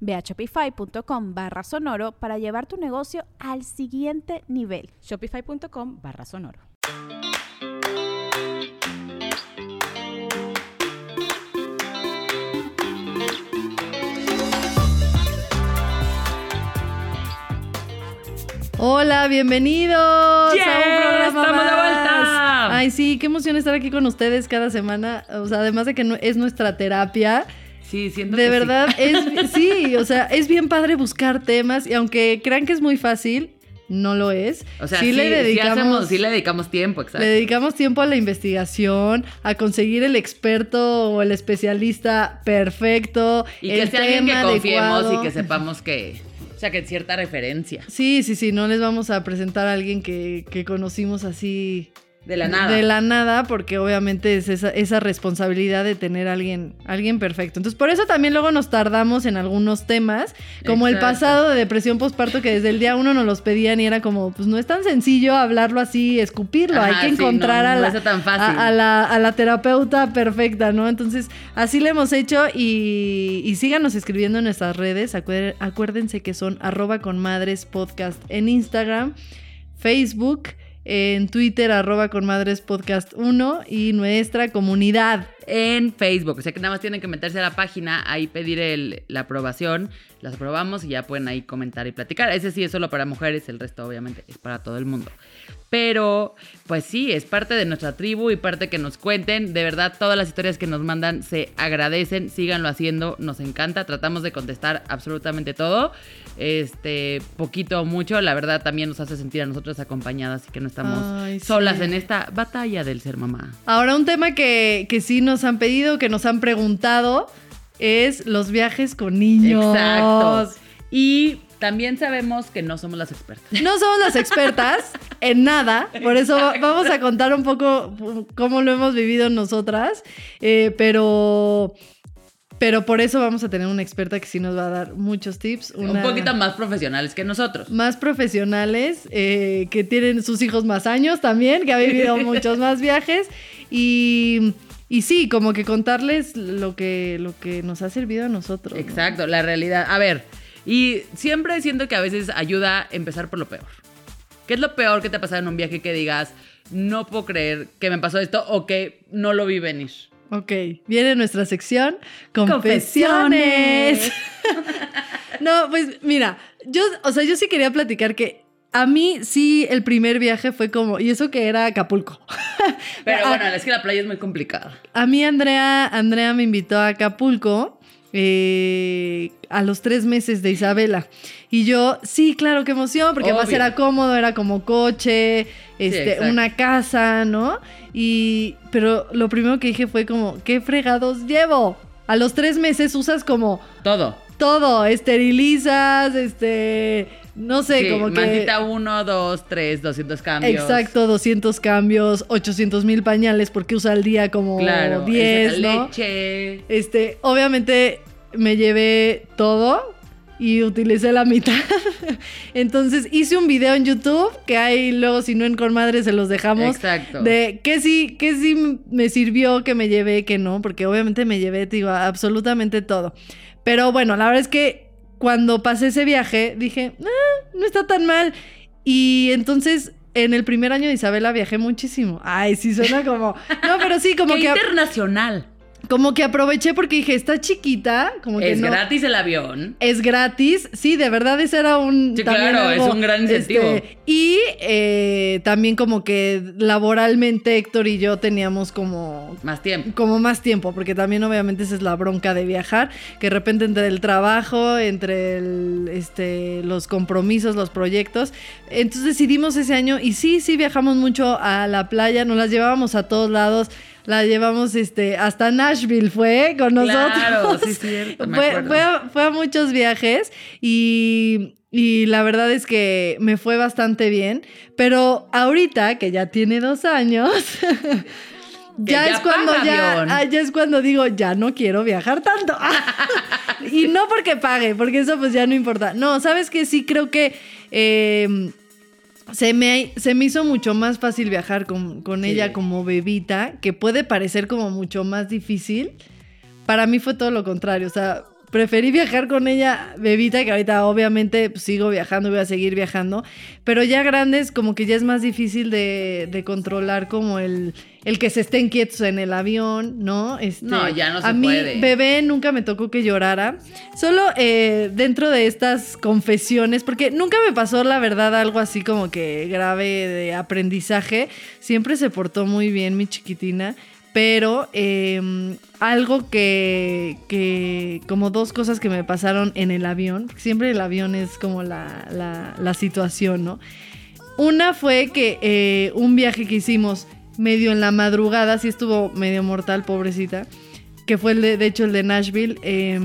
Ve a shopify.com barra sonoro para llevar tu negocio al siguiente nivel. Shopify.com barra sonoro. Hola, bienvenidos a un programa estamos de vuelta. Ay, sí, qué emoción estar aquí con ustedes cada semana. O sea, además de que no- es nuestra terapia, Sí, siento de que sí. verdad es sí, o sea, es bien padre buscar temas y aunque crean que es muy fácil, no lo es. O sea, sí, sí, le sí dedicamos hacemos- sí le dedicamos tiempo, exacto. le dedicamos tiempo a la investigación, a conseguir el experto o el especialista perfecto, y que el sea alguien que confiemos adecuado. y que sepamos que, o sea, que cierta referencia. Sí, sí, sí, no les vamos a presentar a alguien que, que conocimos así De la nada. De la nada, porque obviamente es esa, esa responsabilidad de tener a alguien, alguien perfecto. Entonces, por eso también luego nos tardamos en algunos temas, como el pasado de depresión postparto, que desde el día uno nos los pedían y era como, pues no es tan sencillo hablarlo así, escupirlo, Ajá, hay que sí, encontrar no, a, la, es tan fácil. a- a la, a la terapeuta perfecta, ¿no? Entonces, así lo hemos hecho y, y síganos escribiendo en nuestras redes. Acuer- acuérdense que son arroba con madres podcast en Instagram, Facebook, en Twitter, arroba con madres podcast 1 y nuestra comunidad. en Facebook. O sea que nada más tienen que meterse a la página, ahí pedir el- la aprobación, las aprobamos y ya pueden ahí comentar y platicar. Ese sí es solo para mujeres, el resto obviamente es para todo el mundo. Pero, pues sí, es parte de nuestra tribu y parte que nos cuenten. De verdad, todas las historias que nos mandan se agradecen, síganlo haciendo, nos encanta. Tratamos de contestar absolutamente todo. Este, poquito o mucho, la verdad también nos hace sentir a nosotros acompañadas y que no estamos Ay, sí. solas en esta batalla del ser mamá. Ahora, un tema que, que sí nos han pedido, que nos han preguntado, es los viajes con niños. Exacto. Y también sabemos que no somos las expertas. No somos las expertas en nada, por eso va- vamos a contar un poco cómo lo hemos vivido nosotras, eh, pero, pero por eso vamos a tener una experta que sí nos va a dar muchos tips. Un poquito más profesionales que nosotros. más profesionales, eh, que tienen sus hijos más años también, que ha vivido muchos más viajes y, y sí, como que contarles lo que, lo que nos ha servido a nosotros. ¿no? Exacto, la realidad. A ver, y siempre siento que a veces ayuda a empezar por lo peor. ¿Qué es lo peor que te ha pasado en un viaje que digas, no puedo creer que me pasó esto o que no lo vi venir? Ok, viene nuestra sección Confesiones. no, pues mira, yo, o sea, yo sí quería platicar que a mí sí el primer viaje fue como, y eso que era Acapulco. Pero A- bueno, es que la playa es muy complicada. A mí Andrea, Andrea me invitó a Acapulco eh, a los tres meses de Isabela. Y yo, sí, claro, qué emoción, porque además Obvio. era cómodo, era como coche, este, una casa, ¿no? Y, pero lo primero que dije fue como, ¿qué fregados llevo? A los tres meses usas como Todo. todo, esterilizas, este, no sé, Sí, como que... mantita 1, 2, 3, 200 cambios. Exacto, 200 cambios, 800 mil pañales, porque usa al día como Claro. 10, esa ¿no? leche. Este, obviamente me llevé todo y utilicé la mitad. Entonces hice un video en YouTube que hay luego si no en con madre se los dejamos Exacto. de qué sí qué sí me sirvió que me llevé que no, porque obviamente me llevé te digo absolutamente todo. Pero bueno, la verdad es que cuando pasé ese viaje dije, "Ah, no está tan mal. Y entonces en el primer año de Isabela viajé muchísimo. Ay, sí suena como No, pero sí como Qué que internacional. Como que aproveché porque dije, está chiquita, como que Es no- gratis el avión. Es gratis, sí, de verdad ese era un... Sí, claro, algo, es un gran incentivo. este, y eh, también como que laboralmente Héctor y yo teníamos como Más tiempo. como más tiempo, porque también obviamente esa es la bronca de viajar, que de repente entre el trabajo, entre el, este, los compromisos, los proyectos, entonces decidimos ese año y sí, sí viajamos mucho a la playa, nos las llevábamos a todos lados, la llevamos este, hasta Nashville fue con nosotros. Claro, sí, cierto, me fue, fue a- fue a muchos viajes y, y la verdad es que me fue bastante bien, pero ahorita que ya tiene dos años... Ya, ya es cuando ya, ah, ya es cuando digo, ya no quiero viajar tanto. y no porque pague, porque eso pues ya no importa. No, sabes que sí creo que eh, se, me, se me hizo mucho más fácil viajar con, con Sí. ella como bebita, que puede parecer como mucho más difícil. Para mí fue todo lo contrario, o sea, preferí viajar con ella bebita, que ahorita obviamente pues, sigo viajando, voy a seguir viajando, pero ya grandes como que ya es más difícil de, de controlar como el, el que se estén quietos en el avión, ¿no? Este, No, ya no se A mí, puede. bebé, nunca me tocó que llorara, solo eh, dentro de estas confesiones, porque nunca me pasó la verdad algo así como que grave de aprendizaje, siempre se portó muy bien mi chiquitina. Pero eh, algo que, que, como dos cosas que me pasaron en el avión, siempre el avión es como la, la- situación, ¿no? Una fue que eh, un viaje que hicimos medio en la madrugada, sí estuvo medio mortal, pobrecita, que fue de, hecho el de Nashville. eh,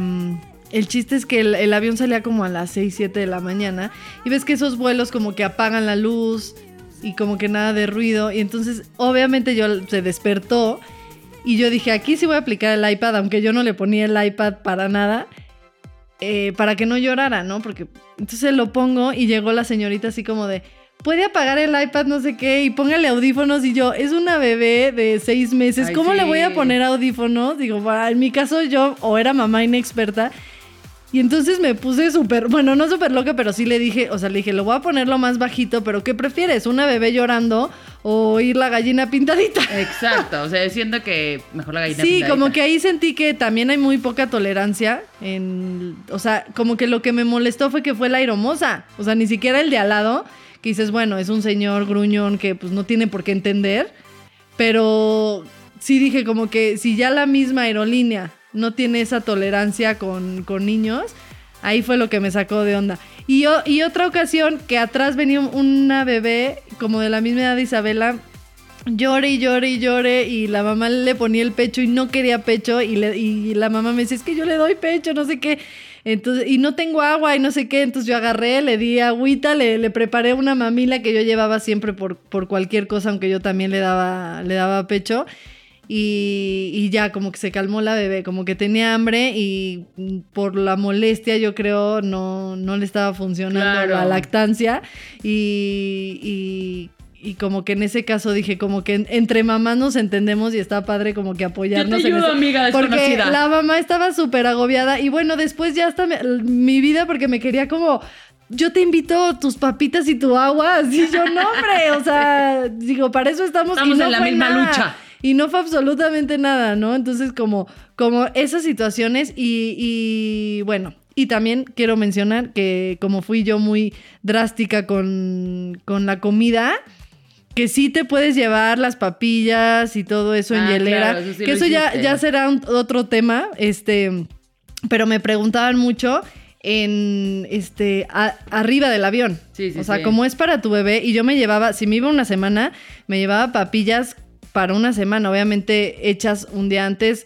el chiste es que el avión salía como a las 6, 7 de la mañana y ves que esos vuelos como que apagan la luz y como que nada de ruido y entonces obviamente yo se despertó y yo dije aquí sí voy a aplicar el iPad aunque yo no le ponía el iPad para nada eh, para que no llorara, ¿no? Porque entonces lo pongo y llegó la señorita así como de, puede apagar el iPad, no sé qué, y póngale audífonos. Y yo, es una bebé de seis meses, Ay, ¿cómo le voy a poner audífonos? Digo, "Bah, en mi caso yo o era mamá inexperta. Y entonces me puse súper, bueno, no súper loca, pero sí le dije, o sea, le dije, lo voy a poner lo más bajito, pero ¿qué prefieres? ¿Una bebé llorando o oír la gallina pintadita? Exacto, o sea, siento que mejor la gallina Sí, pintadita. como que ahí sentí que también hay muy poca tolerancia en, o sea, como que lo que me molestó fue que fue la aeromoza, o sea, ni siquiera el de al lado, que dices, bueno, es un señor gruñón que pues no tiene por qué entender, pero sí dije como que si ya la misma aerolínea no tiene esa tolerancia con, con niños, ahí fue lo que me sacó de onda. Y, yo, y otra ocasión que atrás venía una bebé como de la misma edad de Isabela, llore y llore y llore y la mamá le ponía el pecho y no quería pecho y, la mamá me decía, es que yo le doy pecho, no sé qué. Entonces, y no tengo agua y no sé qué, entonces yo agarré, le di agüita, le, le preparé una mamila que yo llevaba siempre por, por cualquier cosa, aunque yo también le daba, le daba pecho. Y, y ya como que se calmó la bebé, como que tenía hambre y por la molestia yo creo no, no le estaba funcionando Claro. la lactancia y, y, y como que en ese caso dije como que en- entre mamás nos entendemos y está padre como que apoyarnos Yo te en ayudo, eso. amiga Porque la mamá estaba súper agobiada y bueno, después ya hasta me- mi vida porque me quería como... Yo te invito tus papitas y tu agua. Así yo, no, hombre. O sea, digo, para eso estamos. Estamos no en la misma nada. lucha. Y no fue absolutamente nada, ¿no? Entonces, como, como esas situaciones y, y, bueno, y también quiero mencionar que como fui yo muy drástica con, con la comida, que sí te puedes llevar las papillas y todo eso en Ah, hielera, claro, eso sí que eso ya, ya será un- otro tema, este, pero me preguntaban mucho en este a- arriba del avión. Sí, sí, o sea, como es para tu bebé y yo me llevaba, si me iba una semana, me llevaba papillas para una semana, obviamente hechas un día antes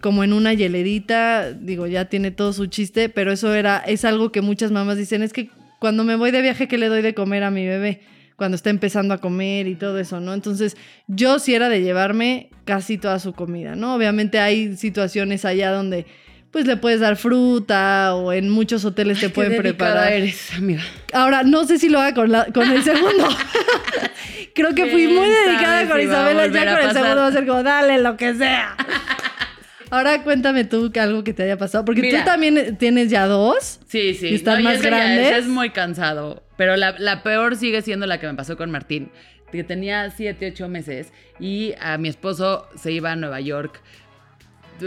como en una hielerita, digo, ya tiene todo su chiste, pero eso era es algo que muchas mamás dicen, es que cuando me voy de viaje qué le doy de comer a mi bebé cuando está empezando a comer y todo eso, ¿no? Entonces, yo sí era de llevarme casi toda su comida, ¿no? Obviamente hay situaciones allá donde pues le puedes dar fruta o en muchos hoteles te Qué pueden dedicada preparar. eres, amiga. Ahora, no sé si lo haga con, la- con el segundo. Creo que fui muy ¿Quién dedicada con si Isabela. Ya con el segundo va a ser como, dale, lo que sea. Ahora cuéntame tú que algo que te haya pasado. Porque Mira. tú también tienes ya dos. Sí, sí. ¿Y están más ya grandes? es, es muy cansado. Pero la, la peor sigue siendo la que me pasó con Martín. Que tenía 7, 8 meses. Y a mi esposo se iba a Nueva York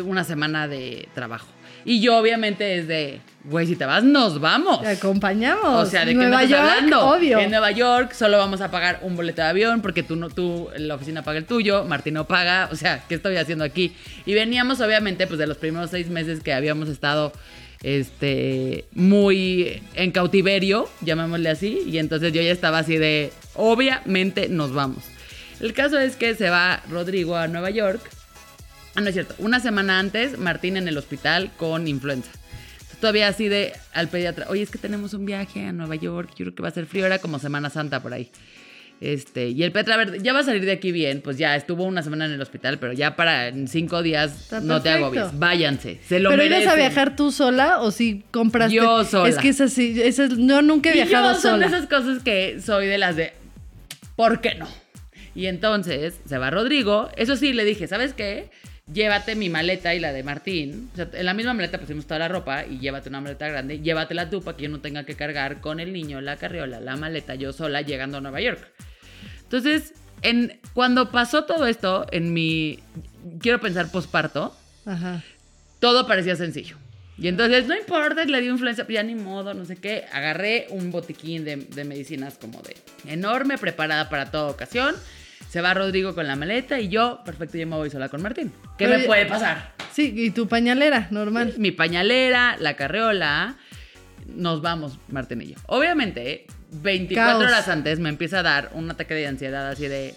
una semana de trabajo. Y yo obviamente es de, güey, si te vas, nos vamos. Te acompañamos. O sea, ¿de Nueva qué me estás York, hablando? obvio. En Nueva York solo vamos a pagar un boleto de avión porque tú no, tú, la oficina paga el tuyo, Martín no paga. O sea, ¿qué estoy haciendo aquí? Y veníamos, obviamente, pues de los primeros seis meses que habíamos estado este muy en cautiverio, llamémosle así, y entonces yo ya estaba así de, obviamente nos vamos. El caso es que se va Rodrigo a Nueva York. Ah, no es cierto. Una semana antes, Martín en el hospital con influenza. Entonces, Todavía así de al pediatra, oye, es que tenemos un viaje a Nueva York, yo creo que va a ser frío, era como Semana Santa por ahí. Este, y el pediatra, a ver, ya va a salir de aquí bien, pues ya estuvo una semana en el hospital, pero ya para en cinco días Está no te agobies, váyanse, se lo ¿Pero ibas a viajar tú sola o si compraste? Yo sola. Es que es así, es- yo nunca he viajado yo son sola. de esas cosas que soy de las de, ¿por qué no? Y entonces se va Rodrigo. Eso sí, le dije, ¿sabes qué? Llévate mi maleta y la de Martín. O sea, en la misma maleta pusimos toda la ropa y llévate una maleta grande. Llévatela tú para que yo no tenga que cargar con el niño, la carriola, la maleta, yo sola llegando a Nueva York. Entonces, en, cuando pasó todo esto, en mi, quiero pensar, posparto, todo parecía sencillo. Y entonces, no importa, le dio influenza, ya ni modo, no sé qué. Agarré un botiquín de, de medicinas como de enorme, preparada para toda ocasión. Se va Rodrigo con la maleta y yo, perfecto, yo me voy sola con Martín. ¿Qué Pero- me puede pasar? Sí, y tu pañalera, normal. Mi pañalera, la carreola, nos vamos, Martín y yo. Obviamente, 24 Caos. horas antes me empieza a dar un ataque de ansiedad así de...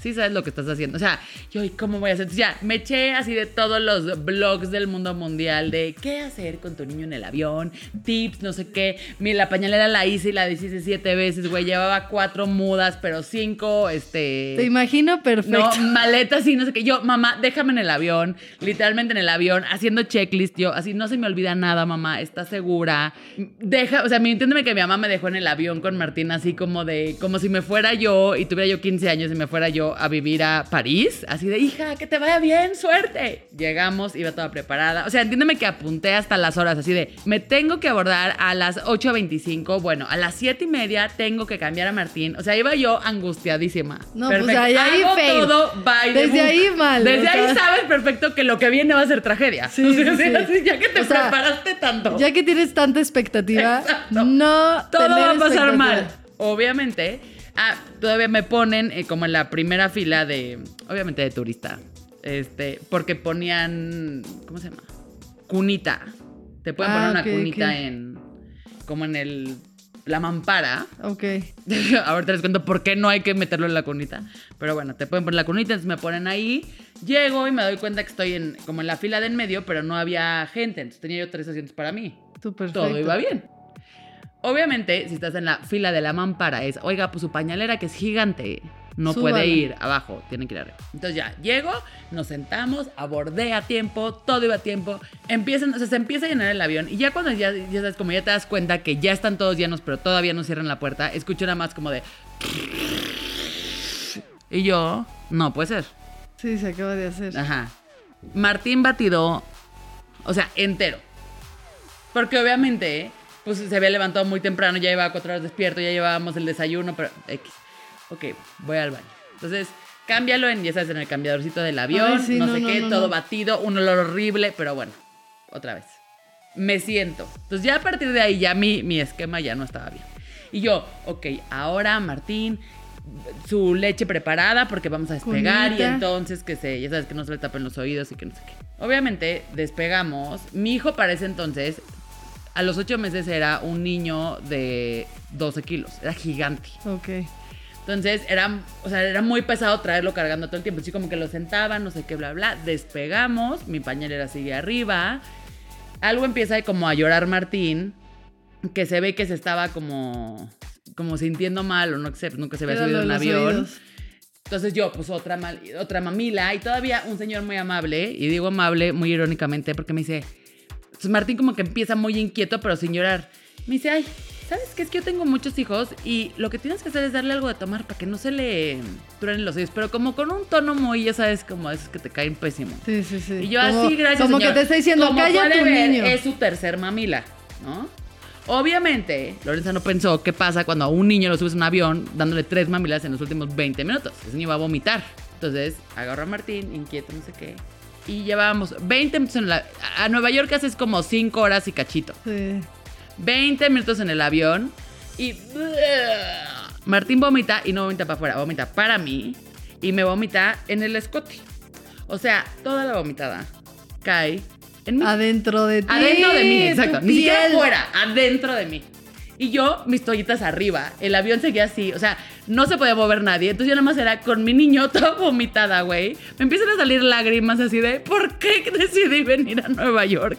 Sí sabes lo que estás haciendo. O sea, yo, ¿y cómo voy a hacer? Entonces ya, me eché así de todos los blogs del mundo mundial de qué hacer con tu niño en el avión, tips, no sé qué. Mi, la pañalera la hice y la deshice siete veces, güey. Llevaba cuatro mudas, pero cinco, este... Te imagino perfecto. No, maletas y no sé qué. Yo, mamá, déjame en el avión, literalmente en el avión, haciendo checklist. Yo, así no se me olvida nada, mamá, ¿estás segura? Deja, o sea, entiéndeme que mi mamá me dejó en el avión con Martín, así como de, como si me fuera yo y tuviera yo 15 años y me fuera yo a vivir a París. Así de, hija, que te vaya bien, suerte. Llegamos, iba toda preparada. O sea, entiéndeme que apunté hasta las horas, así de, me tengo que abordar a las 8.25. Bueno, a las 7 y media tengo que cambiar a Martín. O sea, iba yo angustiadísima. No, pues ahí- ahí Hago todo by Desde ahí mal, Desde ahí sea. sabes perfecto que lo que viene va a ser tragedia. Sí, O sea, sí, sí. así, ya que te O sea, preparaste tanto, Ya que tienes tanta expectativa, Exacto. no. todo va a pasar mal. Obviamente. Ah, todavía me ponen eh, como en la primera fila de, obviamente de turista. Este, porque ponían, ¿cómo se llama? Cunita. Te pueden Ah, poner una ok, cunita en, como en el, la mampara. Ok. Ahorita les cuento por qué no hay que meterlo en la cunita. Pero bueno, te pueden poner la cunita, entonces me ponen ahí. Llego y me doy cuenta que estoy en, como en la fila de en medio, pero no había gente. Entonces tenía yo tres asientos para mí. Tú perfecto. Todo iba bien. Obviamente, si estás en la fila de la mampara, es, oiga, pues su pañalera que es gigante. No puede ir abajo, tienen que ir arriba. Entonces ya, llego, nos sentamos, abordé a tiempo, todo iba a tiempo. Empiezan, o sea, se empieza a llenar el avión. Y ya cuando ya, ya sabes, como ya te das cuenta que ya están todos llenos, pero todavía no cierran la puerta, escucho nada más como de. Y yo, no puede ser. Sí, se acaba de hacer. Ajá. Martín batido, o sea, entero. Porque obviamente, pues se había levantado muy temprano, ya llevaba cuatro horas despierto, ya llevábamos el desayuno, pero X. Ok, voy al baño. Entonces, cámbialo en, ya sabes, en el cambiadorcito del avión, Ay, sí, no, no, sé no, qué, no, todo batido, un olor horrible, pero bueno, otra vez. Me siento. Entonces ya a partir de ahí ya mi, mi esquema ya no estaba bien. Y yo, ok, ahora Martín, su leche preparada porque vamos a despegar y entonces que se, ya sabes que no se le tapen los oídos y que no sé qué. Obviamente despegamos. Mi hijo para ese entonces, a los ocho meses era un niño de 12 kilos, era gigante. Ok. Entonces era, o sea, era muy pesado traerlo cargando todo el tiempo. Así como que lo sentaba, no sé qué, bla, bla. Despegamos, mi pañalera sigue arriba. Algo empieza como a llorar Martín, que se ve que se estaba como, como sintiendo mal o no sé, nunca se había subido en un avión. oídos. Entonces yo, pues otra, mal- otra mamila y todavía un señor muy amable, y digo amable muy irónicamente porque me dice, entonces Martín como que empieza muy inquieto pero sin llorar. Me dice, ay, ¿sabes qué? Es que yo tengo muchos hijos y lo que tienes que hacer es darle algo de tomar para que no se le truenen los oídos, pero como con un tono muy, ya sabes, como esos que te caen pésimo. Sí, sí, sí. Y yo Como- así, gracias Como señor. que te está diciendo, Como calla tu ver, niño. Es su tercer mamila, ¿no? Obviamente, Lorenza no pensó qué pasa cuando a un niño lo subes a un avión dándole tres mamilas en los últimos 20 minutos. Ese niño va a vomitar. Entonces, agarro a Martín, inquieto, no sé qué. Y llevábamos 20 minutos en avión. A Nueva York haces como 5 horas y cachito. Sí. 20 minutos en el avión y Martín vomita y no vomita para afuera, vomita para mí y me vomita en el escote. O sea, toda la vomitada cae en mí. Adentro de ti. Adentro de mí, exacto. Ni siquiera adentro de mí. Y yo, mis toallitas arriba. El avión seguía así. O sea, no se podía mover nadie. Entonces yo nada más era con mi niño toda vomitada, güey. Me empiezan a salir lágrimas así de, ¿por qué decidí venir a Nueva York?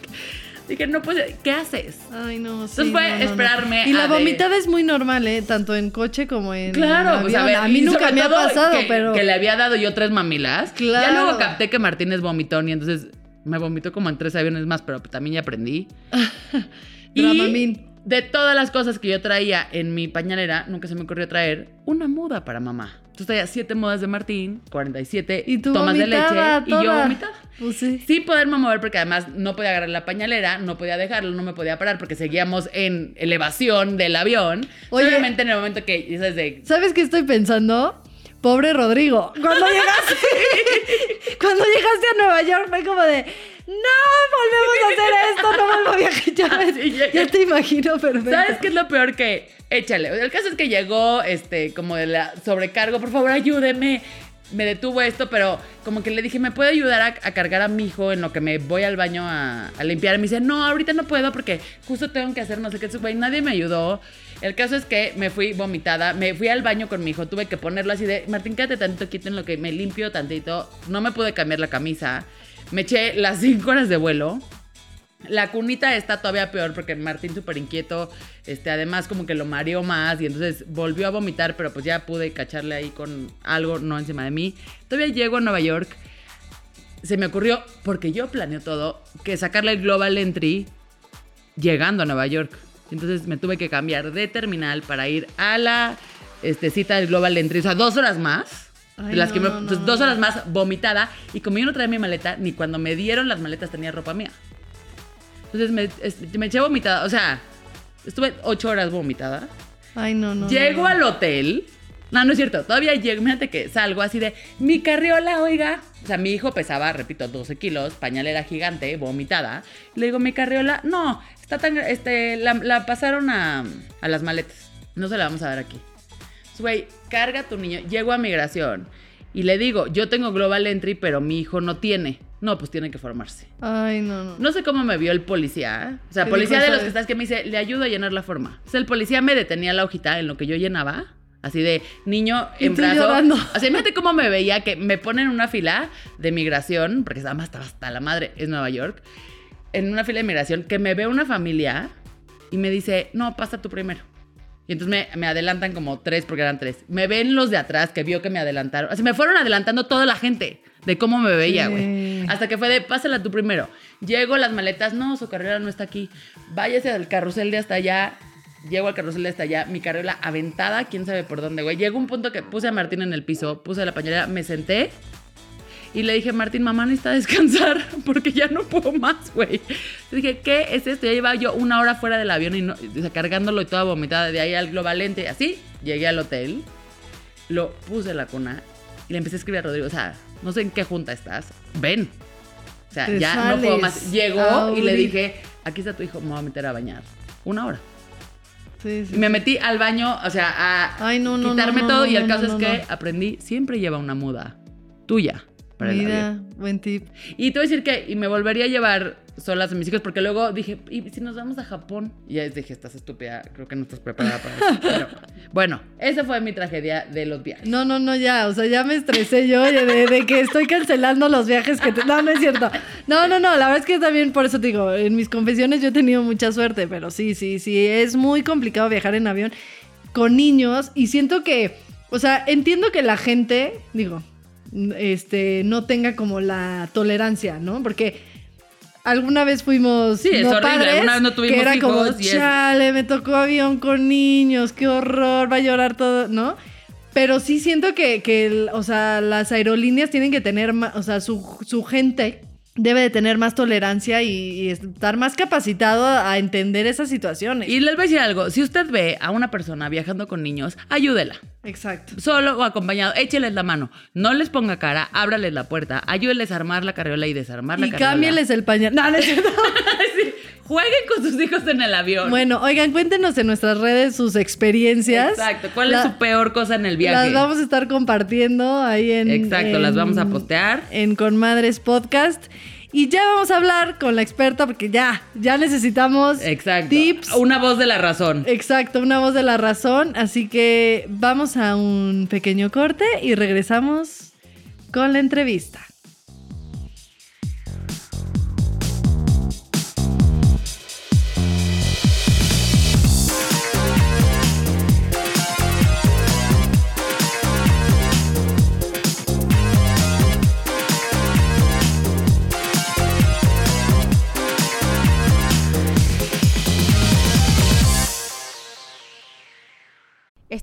Dije, no, pues, ¿qué haces? Ay, no, sí. Entonces fue no, no, no. esperarme Y la de- vomitada es muy normal, ¿eh? Tanto en coche como en Claro, pues a avión. ver, a mí nunca me ha pasado, que, pero... Que le había dado yo tres mamilas. Ya Claro. luego capté que Martín es vomitón y entonces me vomitó como en tres aviones más, pero también ya aprendí. y. de todas las cosas que yo traía en mi pañalera, nunca se me ocurrió traer una muda para mamá. Entonces traía siete mudas de Martín, 47 Y tú tomas de leche y yo toda. vomitada. Pues sí. Sin poderme mover porque además no podía agarrar la pañalera, no podía dejarlo, no me podía parar porque seguíamos en elevación del avión. Oye. Obviamente en el momento que dices de ¿Sabes qué estoy pensando? Pobre Rodrigo. Cuando llegaste, cuando llegaste a Nueva York fue como de, no, volvemos a hacer esto, no vuelvo a viajar. Ya, te imagino perfecto. ¿Sabes qué es lo peor que? Échale. El caso es que llegó, este, como de la sobrecargo, por favor, ayúdeme. Me detuvo esto, pero como que le dije, ¿me puede ayudar a, cargar a mi hijo en lo que me voy al baño a, limpiar? Y me dice, no, ahorita no puedo porque justo tengo que hacer no sé qué. Güey, nadie me ayudó. El caso es que me fui vomitada, me fui al baño con mi hijo, tuve que ponerlo así de, Martín, quédate tantito quieto en lo que me limpio tantito. No me pude cambiar la camisa. Me eché las cinco horas de vuelo. La cunita está todavía peor porque Martín súper inquieto, este, además como que lo mareó más y entonces volvió a vomitar, pero pues ya pude cacharle ahí con algo, no encima de mí. Todavía llego a Nueva York, se me ocurrió, porque yo planeo todo, que sacarle el Global Entry llegando a Nueva York. Entonces me tuve que cambiar de terminal para ir a la este, cita del Global Entry, o sea, dos horas más. Ay, de las que me- no. dos horas más vomitada y como yo no traía mi maleta, ni cuando me dieron las maletas tenía ropa mía. Entonces me, es- me eché vomitada, o sea, estuve ocho horas vomitada. Ay, no, no. Llego no. al hotel. No, no es cierto. Todavía llego. Imagínate que salgo así de mi carriola, oiga. O sea, mi hijo pesaba, repito, 12 kilos, pañalera gigante, vomitada. Le digo, mi carriola, no, está tan. Este, la, la pasaron a, a las maletas. No se la vamos a dar aquí. Güey, carga a tu niño. Llego a migración y le digo, yo tengo Global Entry, pero mi hijo no tiene. No, pues tiene que formarse. Ay, no, no. No sé cómo me vio el policía. ¿eh? O sea, ¿Qué policía de los que estás que me dice, le ayudo a llenar la forma. O sea, el policía me detenía la hojita en lo que yo llenaba. Así de niño en brazo. llorando. O sea, imagínate cómo me veía que me ponen en una fila de migración, porque además estaba hasta la madre, es Nueva York. En una fila de migración, que me ve una familia y me dice, no, pasa tú primero. Y entonces me, me adelantan como tres, porque eran tres. Me ven los de atrás, que vio que me adelantaron. O sea, me fueron adelantando toda la gente de cómo me veía, güey. Sí. Hasta que fue de, pásala tú primero. Llego, las maletas, no, su carrera no está aquí. Váyase al carrusel de hasta allá. Llego al carrusel de hasta allá, mi carriola aventada, quién sabe por dónde, güey. Llegó un punto que puse a Martín en el piso, puse la pañalera, me senté y le dije, Martín, mamá necesita descansar porque ya no puedo más, güey. Dije, ¿qué es esto? Ya llevaba yo una hora fuera del avión y no, o sea, cargándolo y toda vomitada de ahí al globalente. Así, llegué al hotel, lo puse en la cuna y le empecé a escribir a Rodrigo, o sea, no sé en qué junta estás, ven. O sea, Te ya no puedo más. Llegó y le dije, aquí está tu hijo, me voy a meter a bañar. Una hora. Sí, sí. Y me metí al baño, o sea, a Ay, no, no, quitarme no, todo. y el caso es que aprendí, siempre lleva una muda tuya para el avión. Mira, buen tip. Y te voy a decir que y me volvería a llevar solas a mis hijos porque luego dije, ¿y si nos vamos a Japón? Y ya dije, estás estúpida, creo que no estás preparada para eso. Pero, bueno, esa fue mi tragedia de los viajes. No, no, no, ya. O sea, ya me estresé yo oye, de, de que estoy cancelando los viajes que te... No, no es cierto. No, no, no. La verdad es que también, por eso te digo, en mis confesiones yo he tenido mucha suerte, pero sí, sí, sí. Es muy complicado viajar en avión con niños y siento que, o sea, entiendo que la gente, digo, este, no tenga como la tolerancia, ¿no? Porque alguna vez fuimos Sí, no padres, Alguna vez no tuvimos que era como, hijos es- chale, me tocó avión con niños, qué horror, va a llorar todo, ¿no? Pero sí siento que, que o sea, las aerolíneas tienen que tener, o sea, su, su gente debe de tener más tolerancia y, y estar más capacitado a entender esas situaciones. Y les voy a decir algo, si usted ve a una persona viajando con niños, ayúdela. Exacto. Solo o acompañado, écheles la mano, no les ponga cara, ábrales la puerta, ayúdeles a armar la carriola y desarmar la Y carriola. cámbieles el pañal. No, no cierto. Sí, Jueguen con sus hijos en el avión. Bueno, oigan, cuéntenos en nuestras redes sus experiencias. Exacto. ¿Cuál La- es su peor cosa en el viaje? Las vamos a estar compartiendo ahí en. Exacto, las vamos a postear. En Con Madres Podcast. Y ya vamos a hablar con la experta porque ya, ya necesitamos Exacto. tips. Una voz de la razón. Exacto, una voz de la razón. Así que vamos a un pequeño corte y regresamos con la entrevista.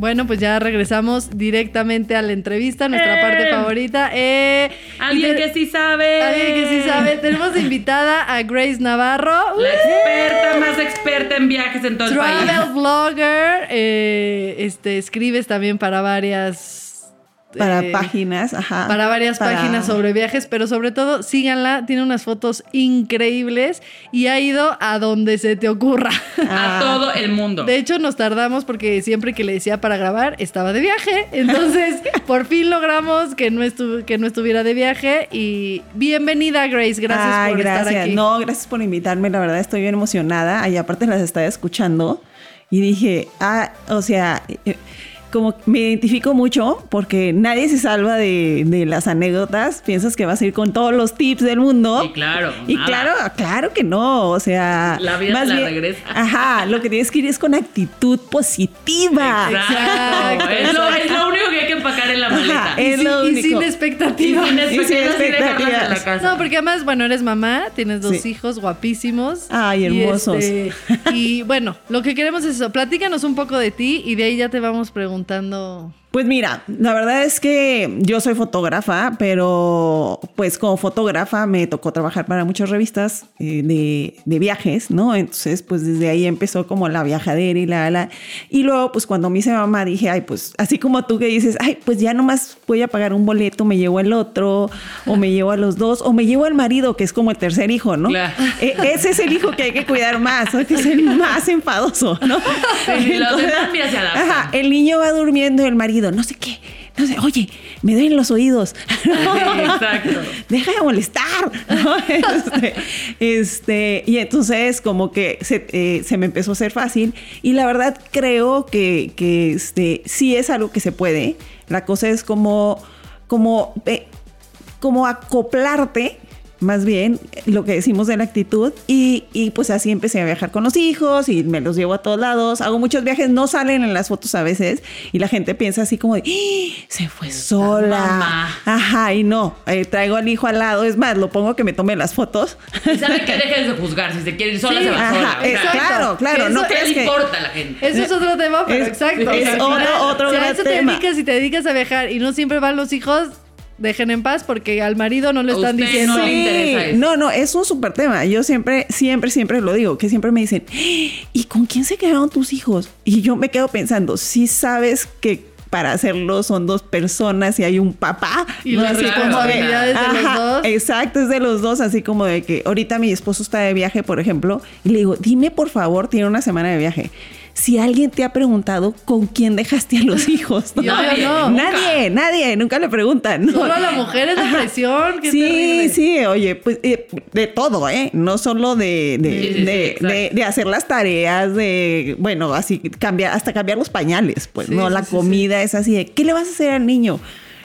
Bueno, pues ya regresamos directamente a la entrevista, nuestra ¡Eh! parte favorita. Eh, Alguien que sí sabe. Alguien que sí sabe. Tenemos invitada a Grace Navarro. La experta más experta en viajes en todo el país. Travel blogger, eh, este, escribes también para varias Para eh, páginas, ajá. para varias Para- páginas sobre viajes, pero sobre todo síganla, tiene unas fotos increíbles y ha ido a donde se te ocurra. A todo el mundo. De hecho, nos tardamos porque siempre que le decía para grabar estaba de viaje. Entonces, por fin logramos que no, estu- que no estuviera de viaje. Y bienvenida, Grace. Gracias Ay, por gracias. estar aquí. No, gracias por invitarme. La verdad estoy bien emocionada. Y aparte las estaba escuchando y dije, ah, o sea, eh, como me identifico mucho porque nadie se salva de, de las anécdotas. Piensas que vas a ir con todos los tips del mundo. Y claro, Y nada. claro, claro que no. O sea, La vida la regresa. Ajá, lo que tienes que ir es con actitud positiva. Exacto. Es lo, es lo único que hay que empacar en la maleta. Ajá, Y, es sin, lo y único. sin Y expectativa. sin Y sin expectativas y dejarlas en la expectativas. casa. No, porque además, bueno, eres mamá, tienes dos Sí. hijos guapísimos. Ay, Y, hermosos. este, Y, bueno, lo que queremos es eso. Platícanos un poco de ti y de ahí ya te vamos preguntando preguntando pues mira, la verdad es que yo soy fotógrafa, pero pues como fotógrafa me tocó trabajar para muchas revistas eh, de, de viajes, ¿no? Entonces, pues desde ahí empezó como la viajadera y la, la. Y luego, pues cuando me hice mamá dije, ay, pues así como tú que dices, ay, pues ya nomás voy a pagar un boleto, me llevo el otro, o me llevo a los dos, o me llevo al marido, que es como el tercer hijo, ¿no? Claro. E- ese es el hijo que hay que cuidar más, que es el más enfadoso, ¿no? Sí, los demás mira, se adaptan. Ajá, el niño va durmiendo y el marido, no sé qué, no sé, oye, me duelen los oídos. exacto. Deja de molestar. ¿no? Este, este, y entonces como que se, eh, se me empezó a hacer fácil. Y la verdad creo que, que este, sí es algo que se puede. La cosa es como, como, eh, como acoplarte más bien lo que decimos de la actitud y, y, pues así empecé a viajar con los hijos y me los llevo a todos lados. Hago muchos viajes, no salen en las fotos a veces y la gente piensa así como de, "¡Ah! se fue sola. mamá. Ajá, y no, eh, traigo al hijo al lado, es más, lo pongo que me tome las fotos. Y saben que dejen de juzgar. Si se quiere ir sola, Sí, se va ajá, sola. Exacto. Claro, claro, no eso- ¿Qué crees que- importa a la gente? Eso es otro tema, pero Es- exacto. es O sea, al otro- otro si a eso tema. te dedicas y te dedicas a viajar y no siempre van los hijos, dejen en paz porque al marido no le están usted diciendo. no le interesa eso. no, no, es un súper tema. Yo siempre, siempre, siempre lo digo, que siempre me dicen, ¿y con quién se quedaron tus hijos? Y yo me quedo pensando, si sabes que para hacerlo son dos personas y hay un papá. Y las Así como de los dos. Exacto, es de los dos, así como de que ahorita mi esposo está de viaje, por ejemplo, y le digo, dime por favor, tiene una semana de viaje. Si alguien te ha preguntado con quién dejaste a los hijos. Y obvio no. Nadie, nadie, nunca le preguntan. ¿no? Solo a la mujer es la presión. qué Sí, terrible. sí, oye, pues eh, de todo, ¿eh? No solo de, de, Sí, sí, sí, de- exacto. de- de hacer las tareas, de, bueno, así, cambiar, hasta cambiar los pañales, pues, Sí, ¿no? la sí, comida es así de, ¿qué le vas a hacer al niño?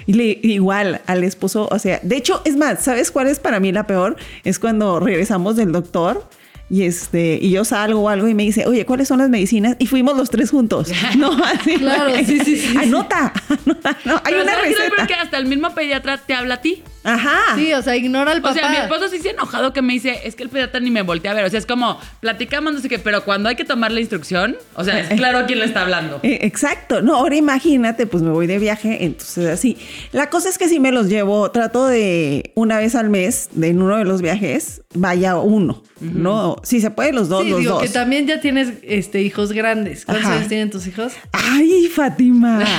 Y le, igual al esposo, o sea, de hecho, es más, ¿sabes cuál es para mí la peor? Es cuando regresamos del doctor y este, y yo salgo o algo y me dice, oye, ¿cuáles son las medicinas? Y fuimos los tres juntos. No, así. Claro, sí, sí, sí. Anota, anota, no, hay Pero una receta. que hasta el mismo pediatra te habla a ti. Ajá. Sí, o sea, ignora al O papá. sea, mi esposo sí se ha enojado que me dice, es que el pediatra ni me voltea a ver. O sea, es como, platicamos, no sé qué, pero cuando hay que tomar la instrucción, o sea, es claro a quién le está hablando. Eh, Exacto, no, ahora imagínate, pues me voy de viaje, entonces así. La cosa es que si me los llevo, trato de una vez al mes, de en uno de los viajes, vaya uno, ¿no? Si se puede, los dos, Sí, los digo dos. que también ya tienes este, hijos grandes. ¿Cuántos Ajá. años tienen tus hijos? Ay, Fátima.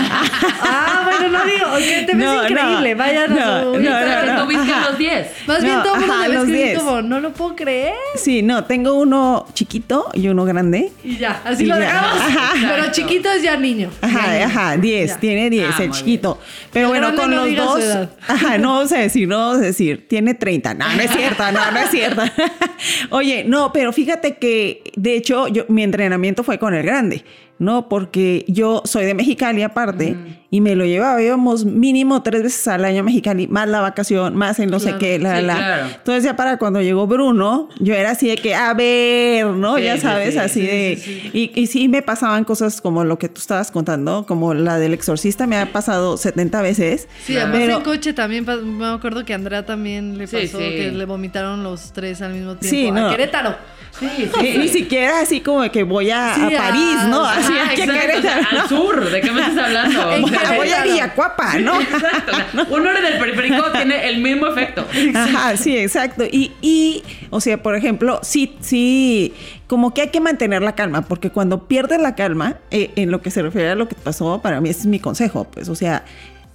Ah, bueno, no digo, ok, te ves No, no. increíble. Vayan No, a. no, no. tuviste Ajá. los 10. Más bien todo el mundo ajá, los escribir 10. como, no lo puedo creer. sí, no, tengo uno chiquito y uno grande. Y ya, así Y lo ya. dejamos. Ajá. Pero chiquito es ya niño. Ya Ajá, niño. ajá, 10, Ya. tiene 10, Ah, el chiquito. Pero bueno, con no los dos. Ajá, no vamos a decir, no vamos a decir, tiene 30. No, no es cierto, no, no es cierto. Oye, no, pero fíjate que, de hecho, yo, mi entrenamiento fue con el grande, ¿no? Porque yo soy de Mexicali aparte y me lo llevaba, íbamos mínimo tres veces al año a Mexicali, más la vacación, más el no sé Claro. qué, la, Sí, la. claro. Entonces ya para cuando llegó Bruno, yo era así de que, a ver, ¿no? Sí, ya sabes, sí, así sí, de... sí, sí. Y, y sí me pasaban cosas como lo que tú estabas contando, como la del exorcista me ha pasado 70 veces. Sí, además Pero- en coche también, me acuerdo que a Andrea también le Sí, pasó sí. que le vomitaron los tres al mismo tiempo. Sí, no. A Querétaro. Sí, Ni, ni siquiera así como que voy a, Sí, a a- París, ¿no? ajá, Así Ah, o sea, al sur, ¿de qué me estás hablando? En O sea. Voy a. Villacuapa, ¿no? Exacto, o sea, un hora del periférico tiene el mismo efecto. Ajá, sí, exacto. Y, y, o sea, por ejemplo, sí, sí, como que hay que mantener la calma, porque cuando pierdes la calma, eh, en lo que se refiere a lo que pasó, para mí ese es mi consejo, pues, o sea,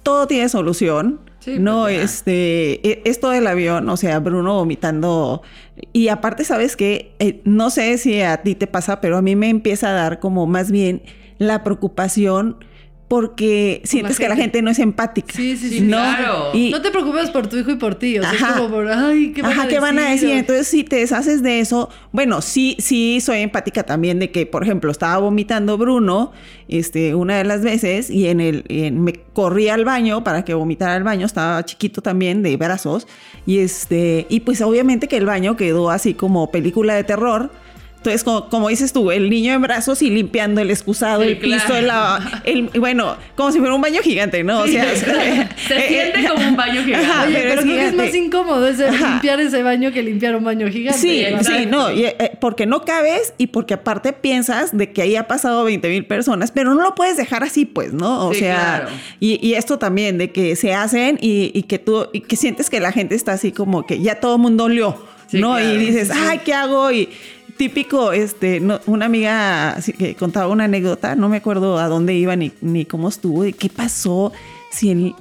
todo tiene solución. Sí, no, pues, ya. este, e- esto del avión, o sea, Bruno vomitando. Y aparte, sabes que no sé si a ti te pasa, pero a mí me empieza a dar como más bien la preocupación porque sientes que la gente. no es empática. Sí, sí, sí. ¿no? claro. Y, No te preocupes por tu hijo y por ti. O sea, es Ajá. como por, ay, ¿qué van, Ajá, a, ¿qué decir? van a decir? Entonces, si te deshaces de eso, bueno, sí, sí soy empática también de que, por ejemplo, estaba vomitando Bruno, este, una de las veces, y en el, en- me corrí al baño para que vomitara al baño, estaba chiquito también, de brazos, y este, y pues obviamente que el baño quedó así como película de terror. Entonces, como, como dices tú, el niño en brazos y limpiando el excusado, Sí, el piso, claro. el, bueno, como si fuera un baño gigante, ¿no? O sea, Se siente como un baño gigante. Ajá, Oye, pero pero, es creo que es gigante. más incómodo ese limpiar ese baño que limpiar un baño gigante. Sí, ¿verdad? sí, no, y, eh, porque no cabes y porque aparte piensas de que ahí ha pasado 20 mil personas, pero no lo puedes dejar así, pues, ¿no? O Sí, sea, claro. y, y esto también, de que se hacen y, y que tú, y que sientes que la gente está así como que ya todo el mundo olió, Sí, ¿no? claro. Y dices, ay, ¿qué hago? Y típico, este, no, una amiga que contaba una anécdota, no me acuerdo a dónde iba ni, ni cómo estuvo, y qué pasó, si el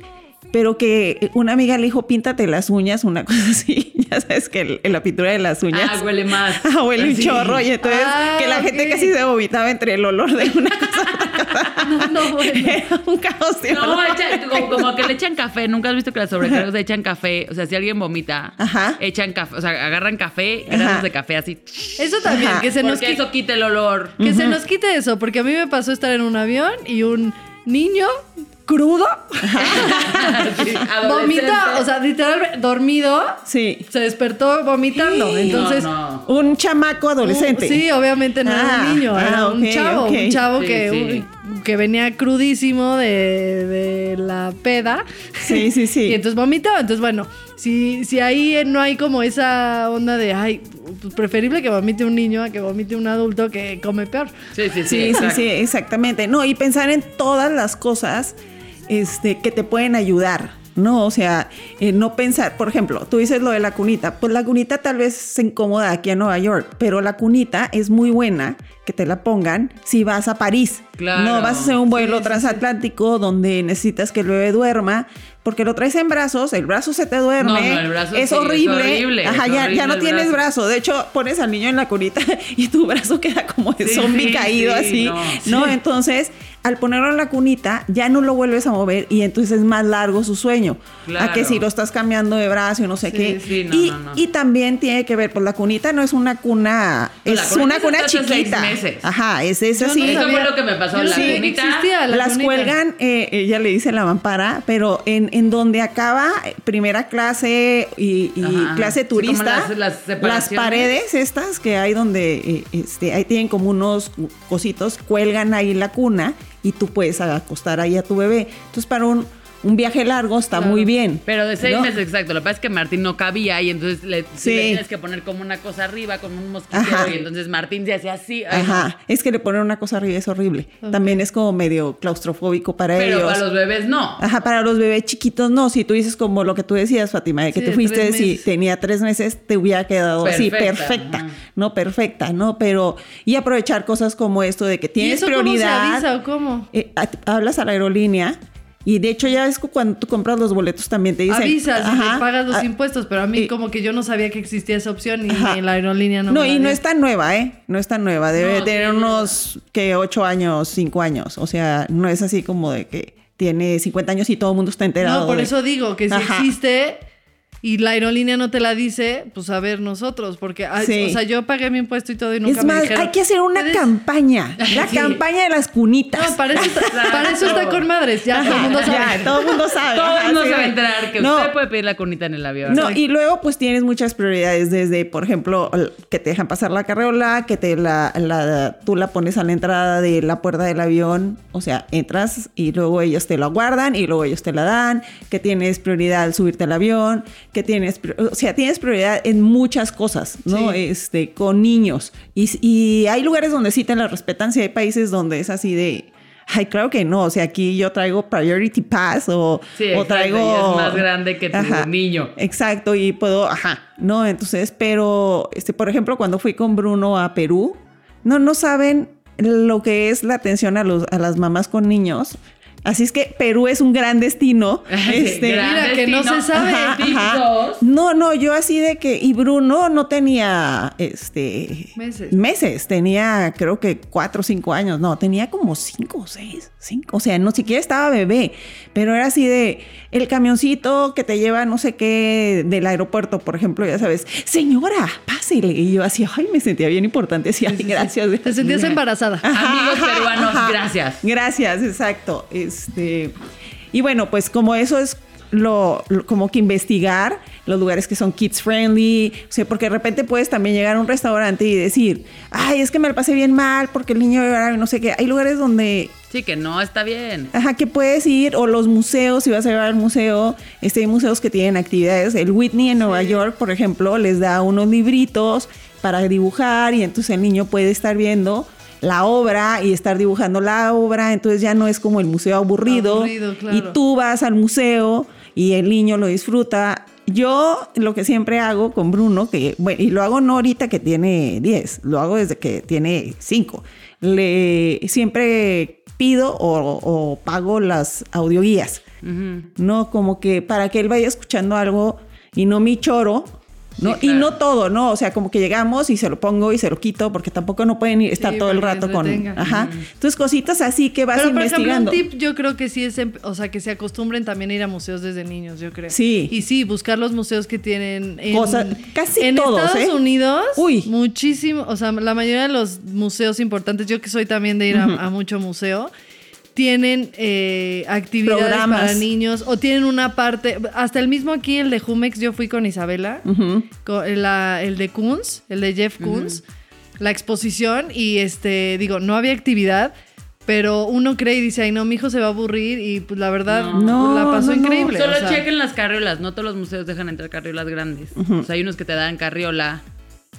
pero que una amiga le dijo, píntate las uñas, una cosa así. Ya sabes que el- la pintura de las uñas. Ah, huele más. Ah, huele un Sí. chorro. Y entonces Ah, que la gente ok. casi se vomitaba entre el olor de una cosa. No, no, bueno. Era un caos. de No, echa- como, como que le echan café. Nunca has visto que las sobrecargas le echan café. O sea, si alguien vomita, Ajá. echan café. O sea, agarran café, granos de café así. Eso también, Ajá. que se nos quite. eso quita el olor. Que se nos quite eso, porque a mí me pasó estar en un avión y un niño crudo Sí, vomita, o sea, literalmente dormido, Sí. se despertó vomitando. Entonces, No, no. Un chamaco adolescente. Uh, sí, obviamente no era Ah, un niño, era ah, un ok, chavo, un chavo Sí, que, sí. un- que venía crudísimo de, de la peda. Sí, sí, sí. Y entonces vomitaba. Entonces, bueno, si, si ahí no hay como esa onda de, ay, pues preferible que vomite un niño a que vomite un adulto que come peor. Sí, sí, sí. Sí, sí, sí, exactamente. No, y pensar en todas las cosas este, que te pueden ayudar, No, o sea, eh, no pensar, por ejemplo, tú dices lo de la cunita, pues la cunita tal vez se incomoda aquí en Nueva York, pero la cunita es muy buena que te la pongan si vas a París. Claro. No, vas a hacer un vuelo Sí, sí, transatlántico donde necesitas que el bebé duerma, porque lo traes en brazos, el brazo se te duerme. No, no, el brazo es sí, es horrible. horrible, Ajá, es ya, horrible ya no tienes brazo. brazo. De hecho, pones al niño en la cunita y tu brazo queda como de zombie caído sí, así. no. No, entonces, al ponerlo en la cunita, ya no lo vuelves a mover y entonces es más largo su sueño. A que si lo estás cambiando de brazo y no sé Sí, qué. sí, no, y, no, no. y también tiene que ver, pues la cunita no es una cuna, la es una cuna chiquita. meses. Ajá, es, es así. Eso fue lo que me pasó. La que cunita- existía la las cunita. cuelgan, eh, ella le dice la mampara, pero en, en donde acaba eh, primera clase y, y Ajá. clase Sí, turista, las- las las, separaciones. paredes estas que hay donde eh, este, ahí tienen como unos cositos, cuelgan ahí la cuna y tú puedes acostar ahí a tu bebé. Entonces para un, un viaje largo está Claro. muy bien. Pero de seis ¿no? meses exacto. Lo que pasa es que Martín no cabía y entonces le, Sí. le tienes que poner como una cosa arriba con un mosquitero Ajá. y entonces Martín se hace así. ay, Ajá, es que le ponen una cosa arriba es horrible. También es como medio claustrofóbico para Pero ellos. para los bebés no. Ajá, para los bebés chiquitos no. Si tú dices como lo que tú decías, Fátima, de que Sí, te fuiste si meses. tenía tres meses, te hubiera quedado así, Perfecta, perfecta. ajá. No, perfecta, ¿no? Pero, y aprovechar cosas como esto de que ¿Y tienes eso cómo se prioridad. avisa o cómo? eh, a- hablas a la aerolínea. Y de hecho ya es que cuando tú compras los boletos también te dicen... Avisas y te pagas los ah, impuestos, pero a mí y- como que yo no sabía que existía esa opción y en la aerolínea no No, me la y no es tan nueva, ¿eh? No es tan nueva. Debe No, tener sí, unos, que ocho años, cinco años. O sea, no es así como de que tiene 50 años y todo el mundo está enterado. No, por de- eso digo que si Ajá. existe y la aerolínea no te la dice, pues a ver nosotros, porque Sí. o sea, yo pagué mi impuesto y todo y nunca Es me más, dijeron, hay que hacer una "Puedes-". campaña. La Sí. campaña de las cunitas. No, para eso, está, para eso está con madres, ya todo el mundo sabe. Ya, todo el mundo sabe. Todo el Ajá, mundo se va a enterar que No, usted puede pedir la cunita en el avión. No, y luego pues tienes muchas prioridades desde, por ejemplo, que te dejan pasar la carreola, que te la, la- tú la pones a la entrada de la puerta del avión, o sea, entras y luego ellos te la guardan y luego ellos te la dan, que tienes prioridad al subirte al avión, que tienes, o sea, tienes prioridad en muchas cosas, ¿no? Sí. Este, con niños. Y, y hay lugares donde sí te la respetan, sí hay países donde es así de... Ay, claro que no. O sea, aquí yo traigo Priority Pass o, Sí, o traigo. es más grande que tu niño. Exacto, y puedo, ajá, no, entonces, pero, este, por ejemplo, cuando fui con Bruno a Perú, no, no saben lo que es la atención a, los, a las mamás con niños. Así es que Perú es un gran destino. Este, gran Mira, que no destino. se sabe. Ajá, ajá. dos. No, no, yo así de que, y Bruno no tenía, este, Meses. meses, tenía creo que cuatro o cinco años, no, tenía como cinco o seis, cinco, o sea, no siquiera estaba bebé, pero era así de, el camioncito que te lleva no sé qué del aeropuerto, por ejemplo, ya sabes, señora, pásele, y yo así, ay, me sentía bien importante, así, ay, gracias. Te sentías embarazada. Amigos peruanos, gracias. Gracias, exacto. Este, y bueno, pues como eso es lo, lo- como que investigar los lugares que son kids friendly, o sea, porque de repente puedes también llegar a un restaurante y decir, ay, es que me la pasé bien mal porque el niño era no sé qué. Hay lugares donde Sí, que no está bien. Ajá, que puedes ir, o los museos, si vas a llevar al museo, este, hay museos que tienen actividades. El Whitney en Nueva York, por ejemplo, les da unos libritos para dibujar y entonces el niño puede estar viendo la obra y estar dibujando la obra, entonces ya no es como el museo aburrido, Aburrido, claro. y tú vas al museo y el niño lo disfruta. Yo lo que siempre hago con Bruno, que bueno, y lo hago no ahorita que tiene 10, lo hago desde que tiene 5. Le siempre pido o, o pago las audioguías. ¿no? Como que para que él vaya escuchando algo y no mi choro. ¿No? Sí, Y no todo, ¿no? O sea, como que llegamos y se lo pongo y se lo quito porque tampoco no pueden ir, estar Sí, todo el rato con... Ajá. Entonces, cositas así que vas Pero por ejemplo, un investigando. tip yo creo que sí es, em- o sea, que se acostumbren también a ir a museos desde niños, yo creo. Sí. Y sí, buscar los museos que tienen en, Cosas- casi en todos, Estados ¿eh? Unidos. Uy. Muchísimo, o sea, la mayoría de los museos importantes, yo que soy también de ir a, a mucho museo, tienen eh, actividades Programas. para niños o tienen una parte, hasta el mismo aquí, el de Jumex, yo fui con Isabela, con la- el de Kunz, el de Jeff Koons, la exposición y este, digo, no había actividad, pero uno cree y dice, ay no, mi hijo se va a aburrir y pues la verdad No. la pasó No, no, no. increíble. Solo o sea, chequen las carriolas. No todos los museos dejan entrar carriolas grandes. O sea, hay unos que te dan carriola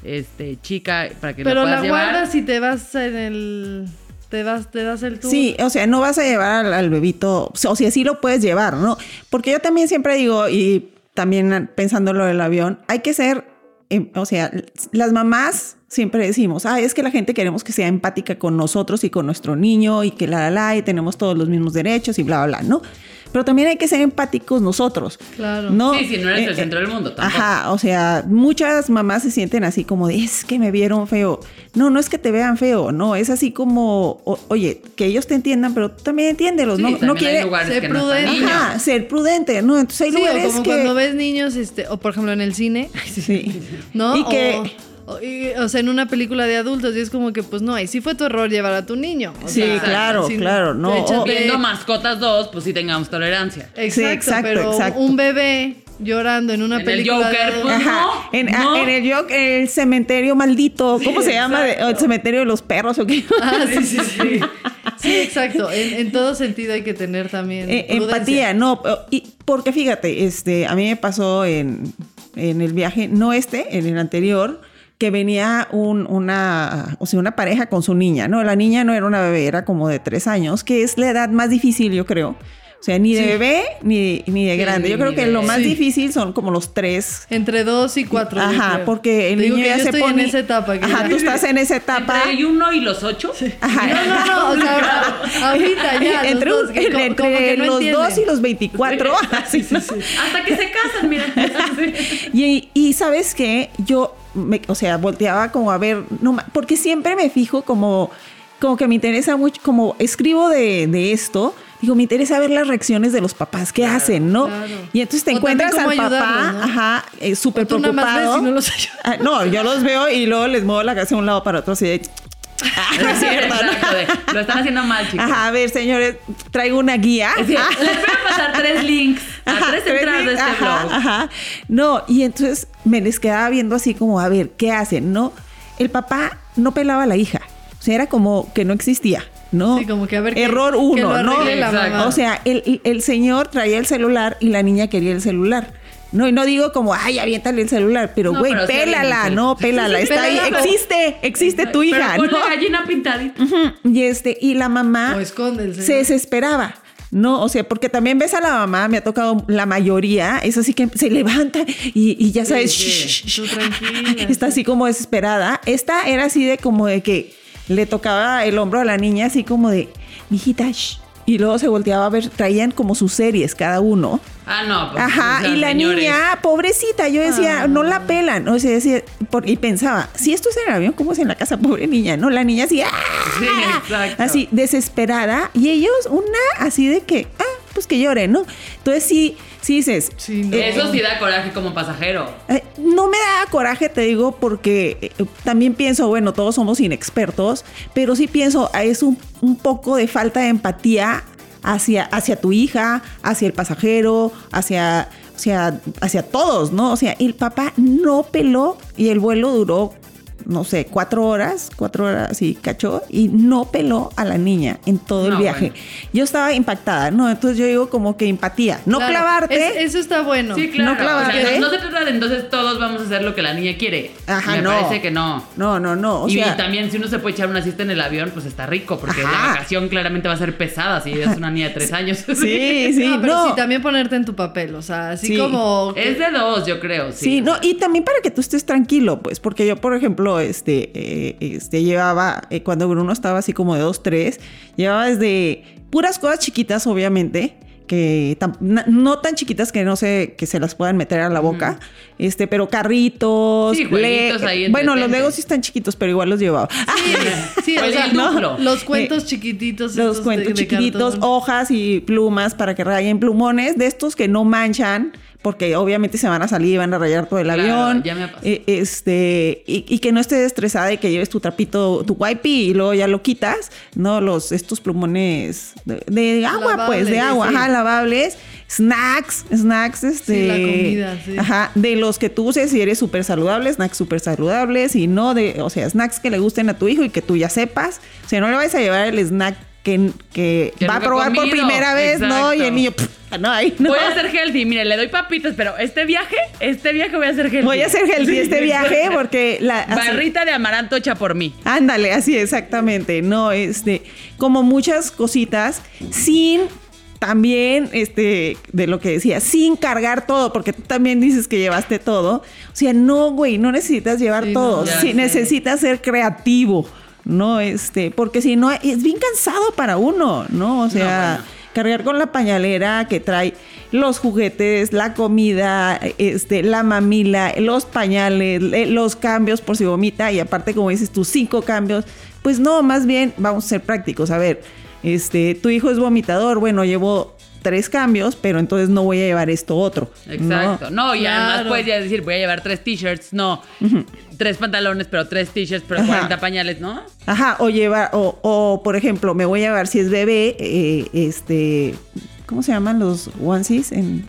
este, chica para que Pero lo la puedas llevar. guardas si te vas en el... te das, te das el tour. Sí, o sea, no vas a llevar al, bebito, o sea, sí lo puedes llevar, ¿no? Porque yo también siempre digo, y también pensando lo del avión, hay que ser, em, o sea, las mamás siempre decimos, ah, es que la gente queremos que sea empática con nosotros y con nuestro niño y que la, la, la, y tenemos todos los mismos derechos y bla, bla, bla, ¿no? Pero también hay que ser empáticos nosotros. Claro. ¿no? Sí, sí, no eres Eh, el centro del mundo tampoco. Ajá, o sea, muchas mamás se sienten así como de, es que me vieron feo. No, no es que te vean feo, no, es así como, o- oye, que ellos te entiendan, pero tú también entiéndelos, Sí, no, también no hay quiere... no están prudente. niños. Ajá, ser prudente, ¿no? Entonces hay Sí, o lugares como que... cuando ves niños, este, o por ejemplo en el cine, Sí. ¿no? Y que... O, o- y- o sea, en una película de adultos, y es como que, pues no, ahí sí fue tu error llevar a tu niño. O Sí, sea, claro, claro, no, Viendo mascotas dos, pues sí tengamos tolerancia. Exacto, Sí, exacto, pero exacto. un bebé llorando en una En el película de Joker, adultos- pues, Ajá, No, en, no. ah, en el, yo- el cementerio maldito, ¿cómo se llama? De- el cementerio de los perros o qué? Ah, sí, sí, sí. Sí, exacto. En, en todo sentido hay que tener también Eh, empatía, no, y porque fíjate, este, a mí me pasó en, en el viaje, no este, en el anterior, que venía un, una, o sea, una pareja con su niña, ¿no? La niña no era una bebé, era como de tres años, que es la edad más difícil, yo creo. O sea, ni de Sí. bebé ni, ni de Sí, grande. Yo ni creo que lo más Sí. difícil son como los tres. Entre dos y cuatro. yo Ajá, creo. porque el niño ya yo se estoy pone. en esa etapa. que Ajá, ya- tú estás en esa etapa. Entre el uno y los ocho. Ajá. No, no, no. O sea, ahorita ya. los entre dos, que entre como que no los entienden. dos y los 24. así, ¿no? Hasta que se casan, mira. Y, y sabes qué, yo, me, o sea, volteaba como a ver, no, porque siempre me fijo como, como que me interesa mucho, como escribo de, de esto, digo, me interesa ver las reacciones de los papás, qué hacen, ¿no? claro. Y entonces te O encuentras al papá, ajá, eh, súper más preocupado. ves y no los ayudas. Ah, no, yo los veo y luego les muevo la cabeza de un lado para otro así de... No es cierto, ¿no? Exacto, de, lo están haciendo mal, chicos. Ajá, a ver, señores, traigo una guía. Es decir, les voy a pasar tres links a Ajá, tres tres entradas de este ajá, blog. Ajá. No, y entonces me les quedaba viendo así como, a ver, ¿qué hacen? No, el papá no pelaba a la hija. O sea, era como que no existía, ¿no? Sí, como que a ver qué- Error que uno, lo ¿no? la mamá. O sea, el, el señor traía el celular y la niña quería el celular. No, y no digo como, ay, aviéntale el celular, pero güey, pélala, no, pélala, está ahí, existe, existe tu hija, Pero ponle ¿no? gallina pintadita. Y este, y la mamá O se desesperaba. No, o sea, porque también ves a la mamá, me ha tocado la mayoría, es así que se levanta y, y ya sabes, sí. shh, shh, Tú shh, tranquila. está así como desesperada. Esta era así de como de que le tocaba el hombro a la niña, así como de, mijita, shh. Y luego se volteaba a ver, traían como sus series cada uno. Ah, no. Pues, Ajá, o sea, y la señores. niña, pobrecita, yo decía, Ah. no la pelan. O sea, decía, por- y pensaba, si esto es en el avión, ¿cómo es en la casa? Pobre niña, ¿no? La niña así, ¡ah! Sí, exacto. así, desesperada. Y ellos, una así de que, ah, pues que llore, ¿no? Entonces sí, sí dices, Sí, no. Eso sí da coraje como pasajero. eh, no me da coraje, te digo, porque eh, también pienso, bueno, todos somos inexpertos, pero sí pienso, ah, es un, un poco de falta de empatía hacia, hacia tu hija, hacia el pasajero, hacia, hacia, hacia todos, ¿no? O sea, el papá no peló y el vuelo duró no sé, cuatro horas, cuatro horas y cachó, y no peló a la niña en todo el viaje. bueno. Yo estaba impactada, ¿no? Entonces yo digo como que empatía. No Claro, clavarte. es- eso está bueno. Sí, claro. No clavarte. O sea, no, se trata de entonces todos vamos a hacer lo que la niña quiere. Ajá, Me no. parece que no. No, no, no. O y, sea, también si uno se puede echar una siesta en el avión, pues está rico, porque Ajá. la vacación claramente va a ser pesada si es una niña de tres años. Sí, sí, no, pero no. sí, también ponerte en tu papel, o sea, así Sí. como... Es de dos, yo creo. Sí, Sí, no, y también para que tú estés tranquilo, pues, porque yo, por ejemplo, este, eh, este, llevaba, eh, cuando Bruno estaba así como de dos, tres, llevaba desde puras cosas chiquitas, obviamente, que no tan chiquitas que no sé, que se las puedan meter a la boca, este, pero carritos, Sí, jueguitos ahí bueno, los legos sí están chiquitos, pero igual los llevaba. Sí, o Pues sea, los cuentos chiquititos. Los de- cuentos de chiquititos, cartón. hojas y plumas para que rayen plumones, de estos que no manchan, porque obviamente se van a salir y van a rayar todo el Claro, avión. ya me ha pasado. Eh, este, y, y que no estés estresada y que lleves tu trapito, tu wipey y luego ya lo quitas, ¿no? Los, estos plumones de, de agua, pues, de agua, sí. ajá, lavables. Snacks, snacks, este. Sí, la comida, sí. Ajá, de los que tú uses si eres súper saludable, snacks súper saludables y no de, o sea, snacks que le gusten a tu hijo y que tú ya sepas. O sea, no le vayas a llevar el snack que, que Que va a probar por primera vez, ¿no? Y el niño, "Pff, no hay, no. Voy a hacer healthy. Mire, le doy papitas, pero este viaje, este viaje voy a hacer healthy. Voy a hacer healthy este viaje porque la así- Barrita de amaranto hecha por mí. Ándale, así exactamente. No, este, como muchas cositas, sin también, este, de lo que decía, sin cargar todo, porque tú también dices que llevaste todo. O sea, no, güey, no necesitas llevar Sí, todo. no. Sí, necesitas ser creativo, ¿no? Este, porque si no, es bien cansado para uno, ¿no? O sea, bueno. cargar con la pañalera que trae los juguetes, la comida, este, la mamila, los pañales, los cambios por si vomita y aparte como dices tus cinco cambios, pues no, más bien vamos a ser prácticos. A ver, este, tu hijo es vomitador, bueno, llevo tres cambios, pero entonces no voy a llevar esto otro. ¿no? Exacto. No, y además puedes ya decir, voy a llevar tres t-shirts, no, tres pantalones, pero tres t-shirts, pero Ajá. 40 pañales, ¿no? Ajá, o llevar, o, o, por ejemplo, me voy a llevar si es bebé, eh, este, ¿cómo se llaman los onesies? En,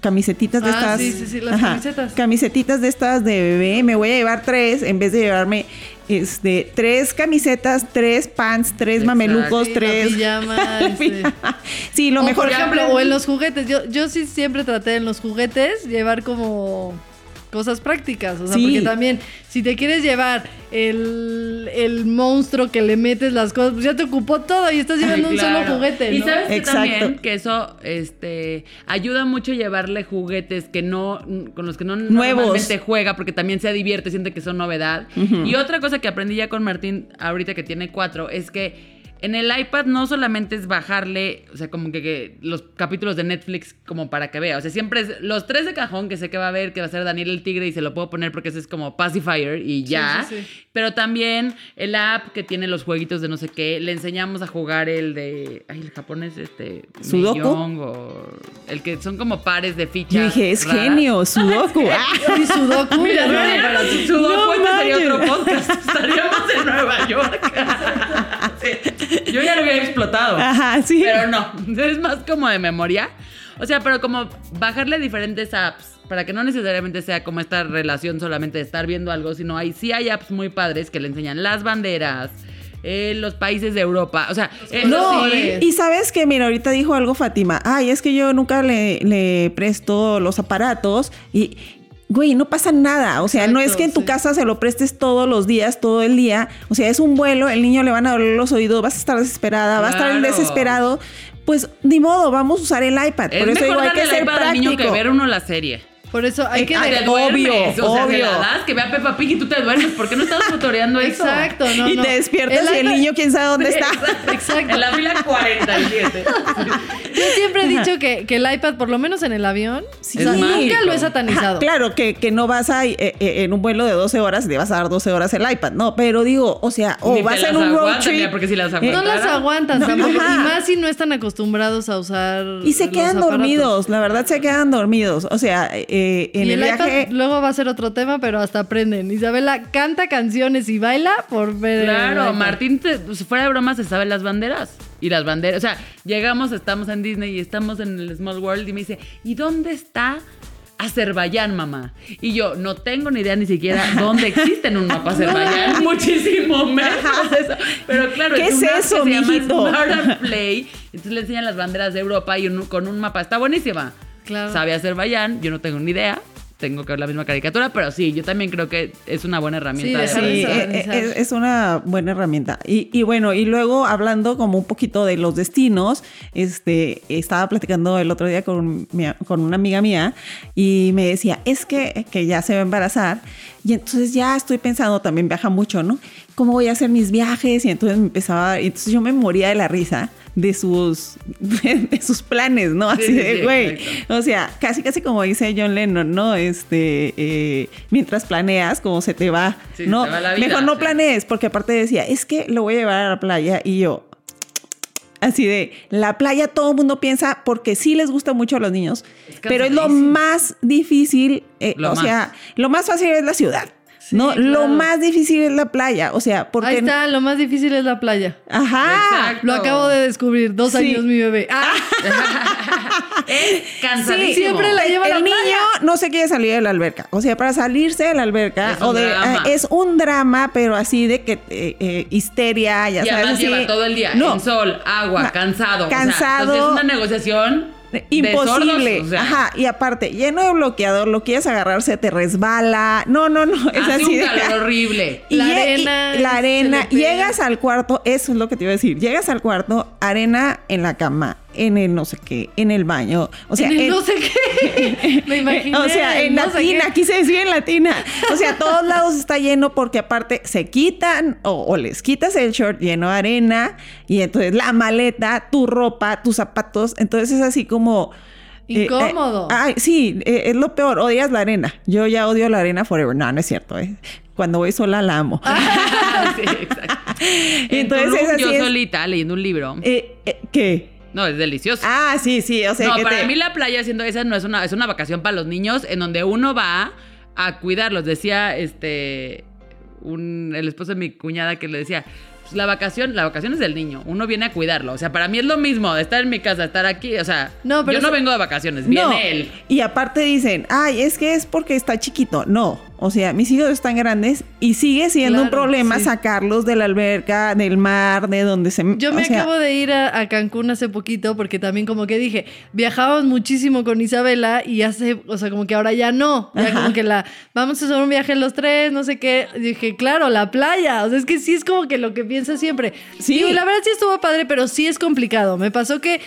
camisetitas de Ah, estas. sí, sí, sí, las camisetas. Camisetitas de estas de bebé, me voy a llevar tres en vez de llevarme este, tres camisetas, tres pants, tres Exacto. mamelucos, Sí, tres. pijama, este. sí, lo o mejor por ejemplo, o en los juguetes. Yo, yo sí siempre traté en los juguetes llevar como cosas prácticas. O sea, Sí. porque también, si te quieres llevar el, el monstruo que le metes las cosas, pues ya te ocupó todo y estás llevando un Claro. solo juguete, Y ¿no? sabes que Exacto. también que eso este ayuda mucho llevarle juguetes que no con los que no Nuevos. normalmente juega porque también se divierte, siente que son novedad. Y otra cosa que aprendí ya con Martín ahorita que tiene cuatro es que en el iPad no solamente es bajarle, o sea, como que, que los capítulos de Netflix como para que vea. O sea, siempre es los tres de cajón que sé que va a ver, que va a ser Daniel el Tigre y se lo puedo poner porque ese es como pacifier y ya. sí, sí. Pero también el app que tiene los jueguitos de no sé qué, le enseñamos a jugar el de, ay, el japonés, este, ¿Sudoku? O el que son como pares de fichas. Yo dije, es raras. genio, Sudoku. Ah, Y Sudoku, Mira, no, no, para. Sudoku, No este sería otro podcast. Estaríamos en Nueva York. Sí. Yo ya lo había explotado. Ajá, sí. Pero no, es más como de memoria. O sea, pero como bajarle diferentes apps para que no necesariamente sea como esta relación solamente de estar viendo algo, sino hay sí hay apps muy padres que le enseñan las banderas, eh, los países de Europa, o sea, eso No, sí. y sabes que, mira, ahorita dijo algo Fátima. Ay, es que yo nunca le, le presto los aparatos y. Güey, no pasa nada. O sea, no es que en tu sí. casa se lo prestes todos los días, todo el día. O sea, es un vuelo, el niño le van a doler los oídos, vas a estar desesperada, va a estar Claro. desesperado. Pues ni modo, vamos a usar el iPad. Es Por eso mejor digo, hay que el ser iPad al niño que práctico. ver uno la serie. Por eso hay que... Ah, de- de- Te duermes, Obvio, o sea, se obvio. la das, que vea Peppa Pig y tú te duermes. ¿Por qué no estás tutoreando eso? Exacto, no, y no. te despiertas y el iPad- niño quién sabe dónde está. Exacto. En la fila 47. Yo siempre he dicho que, que el iPad, por lo menos en el avión, Sí. o sea, Es nunca lo he satanizado. Claro, que, que no vas a eh, eh, en un vuelo de 12 horas y te vas a dar 12 horas el iPad, no, pero digo, o sea, o Ni vas en un road aguantan, trip mira, porque si las eh, No las Claro. aguantas No, ajá. Y más si no están acostumbrados a usar. y se quedan aparatos. dormidos, la verdad se quedan dormidos, o sea, eh, en y el, el, viaje iPad luego va a ser otro tema, pero hasta aprenden. Isabela canta canciones y baila por ver. Claro. Martín, te- pues, fuera de broma, se sabe las banderas. Y las banderas, o sea, llegamos, estamos en Disney y estamos en el Small World y me dice, ¿y dónde está Azerbaiyán, mamá? Y yo, no tengo ni idea ni siquiera dónde existe en un mapa Azerbaiyán, muchísimo menos eso. Pero claro, ¿Qué es una eso, que se llama mijito? Smart and Play, entonces le enseñan las banderas de Europa y un- con un mapa, está buenísima. Claro. Sabe Azerbaiyán, yo no tengo ni idea. Tengo que ver la misma caricatura, pero sí, yo también creo que es una buena herramienta. de Sí, saber. eh, eh, es una buena herramienta. Y, y bueno, y luego hablando como un poquito de los destinos, este, estaba platicando el otro día con, mi- con una amiga mía y me decía, es que, que ya se va a embarazar y entonces ya estoy pensando, también viaja mucho, ¿no? ¿Cómo voy a hacer mis viajes? Y entonces me empezaba, entonces yo me moría de la risa de sus, de, sus planes, ¿no? Así Sí, sí, de, güey, o sea, casi casi como dice John Lennon, ¿no? Este, eh, mientras planeas, como se te va, Sí, no, se te va la vida, mejor no sí. planees, porque aparte decía, es que lo voy a llevar a la playa y yo, así de, la playa todo el mundo piensa, porque sí les gusta mucho a los niños, Es pero es lo más difícil, eh, Lo o más. sea, lo más fácil es la ciudad. No, claro. lo más difícil es la playa. O sea, porque. Ahí está, lo más difícil es la playa. Ajá. Exacto. Lo acabo de descubrir, dos Sí. años mi bebé. Ah, Es cansadísimo. siempre la lleva a la el niño no se quiere salir de la alberca. O sea, para salirse de la alberca Es un o de, drama. eh, es un drama, pero así de que eh, eh, histeria, ya Y sabes. además así. lleva todo el día No. en sol, agua, cansado. o sea, cansado. entonces es una negociación Imposible. sordos, o sea, Ajá. Y aparte, lleno de bloqueador, lo quieres agarrar, se te resbala. No, no, no. Es hace así un de calor horrible. Y La y arena la arena, llegas al cuarto, eso es lo que te iba a decir. Llegas al cuarto, arena en la cama, en el no sé qué, en el baño. O sea, en el en- no sé qué. Me imaginé. o sea, en no latina, qué. quise decir en latina. O sea, a todos lados está lleno porque aparte se quitan o, o les quitas el short lleno de arena y entonces la maleta, tu ropa, tus zapatos. Entonces es así como... eh, Incómodo. eh, ay, sí, eh, es lo peor. Odias la arena. Yo ya odio la arena forever. No, no es cierto. eh. Cuando voy sola la amo. sí, exacto. Entonces Tulum, es así yo es- solita leyendo un libro. Eh, eh, ¿Qué? No, es delicioso. Ah, sí, sí. O sea, no, que para te- mí la playa siendo esa no es una, es una vacación para los niños en donde uno va a cuidarlos. Decía este un, el esposo de mi cuñada que le decía, pues, la vacación, la vacación es del niño, uno viene a cuidarlo. O sea, para mí es lo mismo estar en mi casa, estar aquí. O sea, No, pero yo no eso- vengo de vacaciones, viene No, él. Y aparte dicen, ay, es que es porque está chiquito. No, o sea, mis hijos están grandes y sigue siendo un problema sí. sacarlos de la alberca, del mar, de donde se... Yo me sea, acabo de ir a, a Cancún hace poquito porque también como que dije, viajábamos muchísimo con Isabela y hace, o sea, como que ahora ya no. Ya Ajá. como que la, vamos a hacer un viaje los tres, no sé qué. Y dije, claro, la playa. O sea, es que sí es como que lo que piensa siempre. Sí. Y la verdad sí estuvo padre, pero sí es complicado. Me pasó que,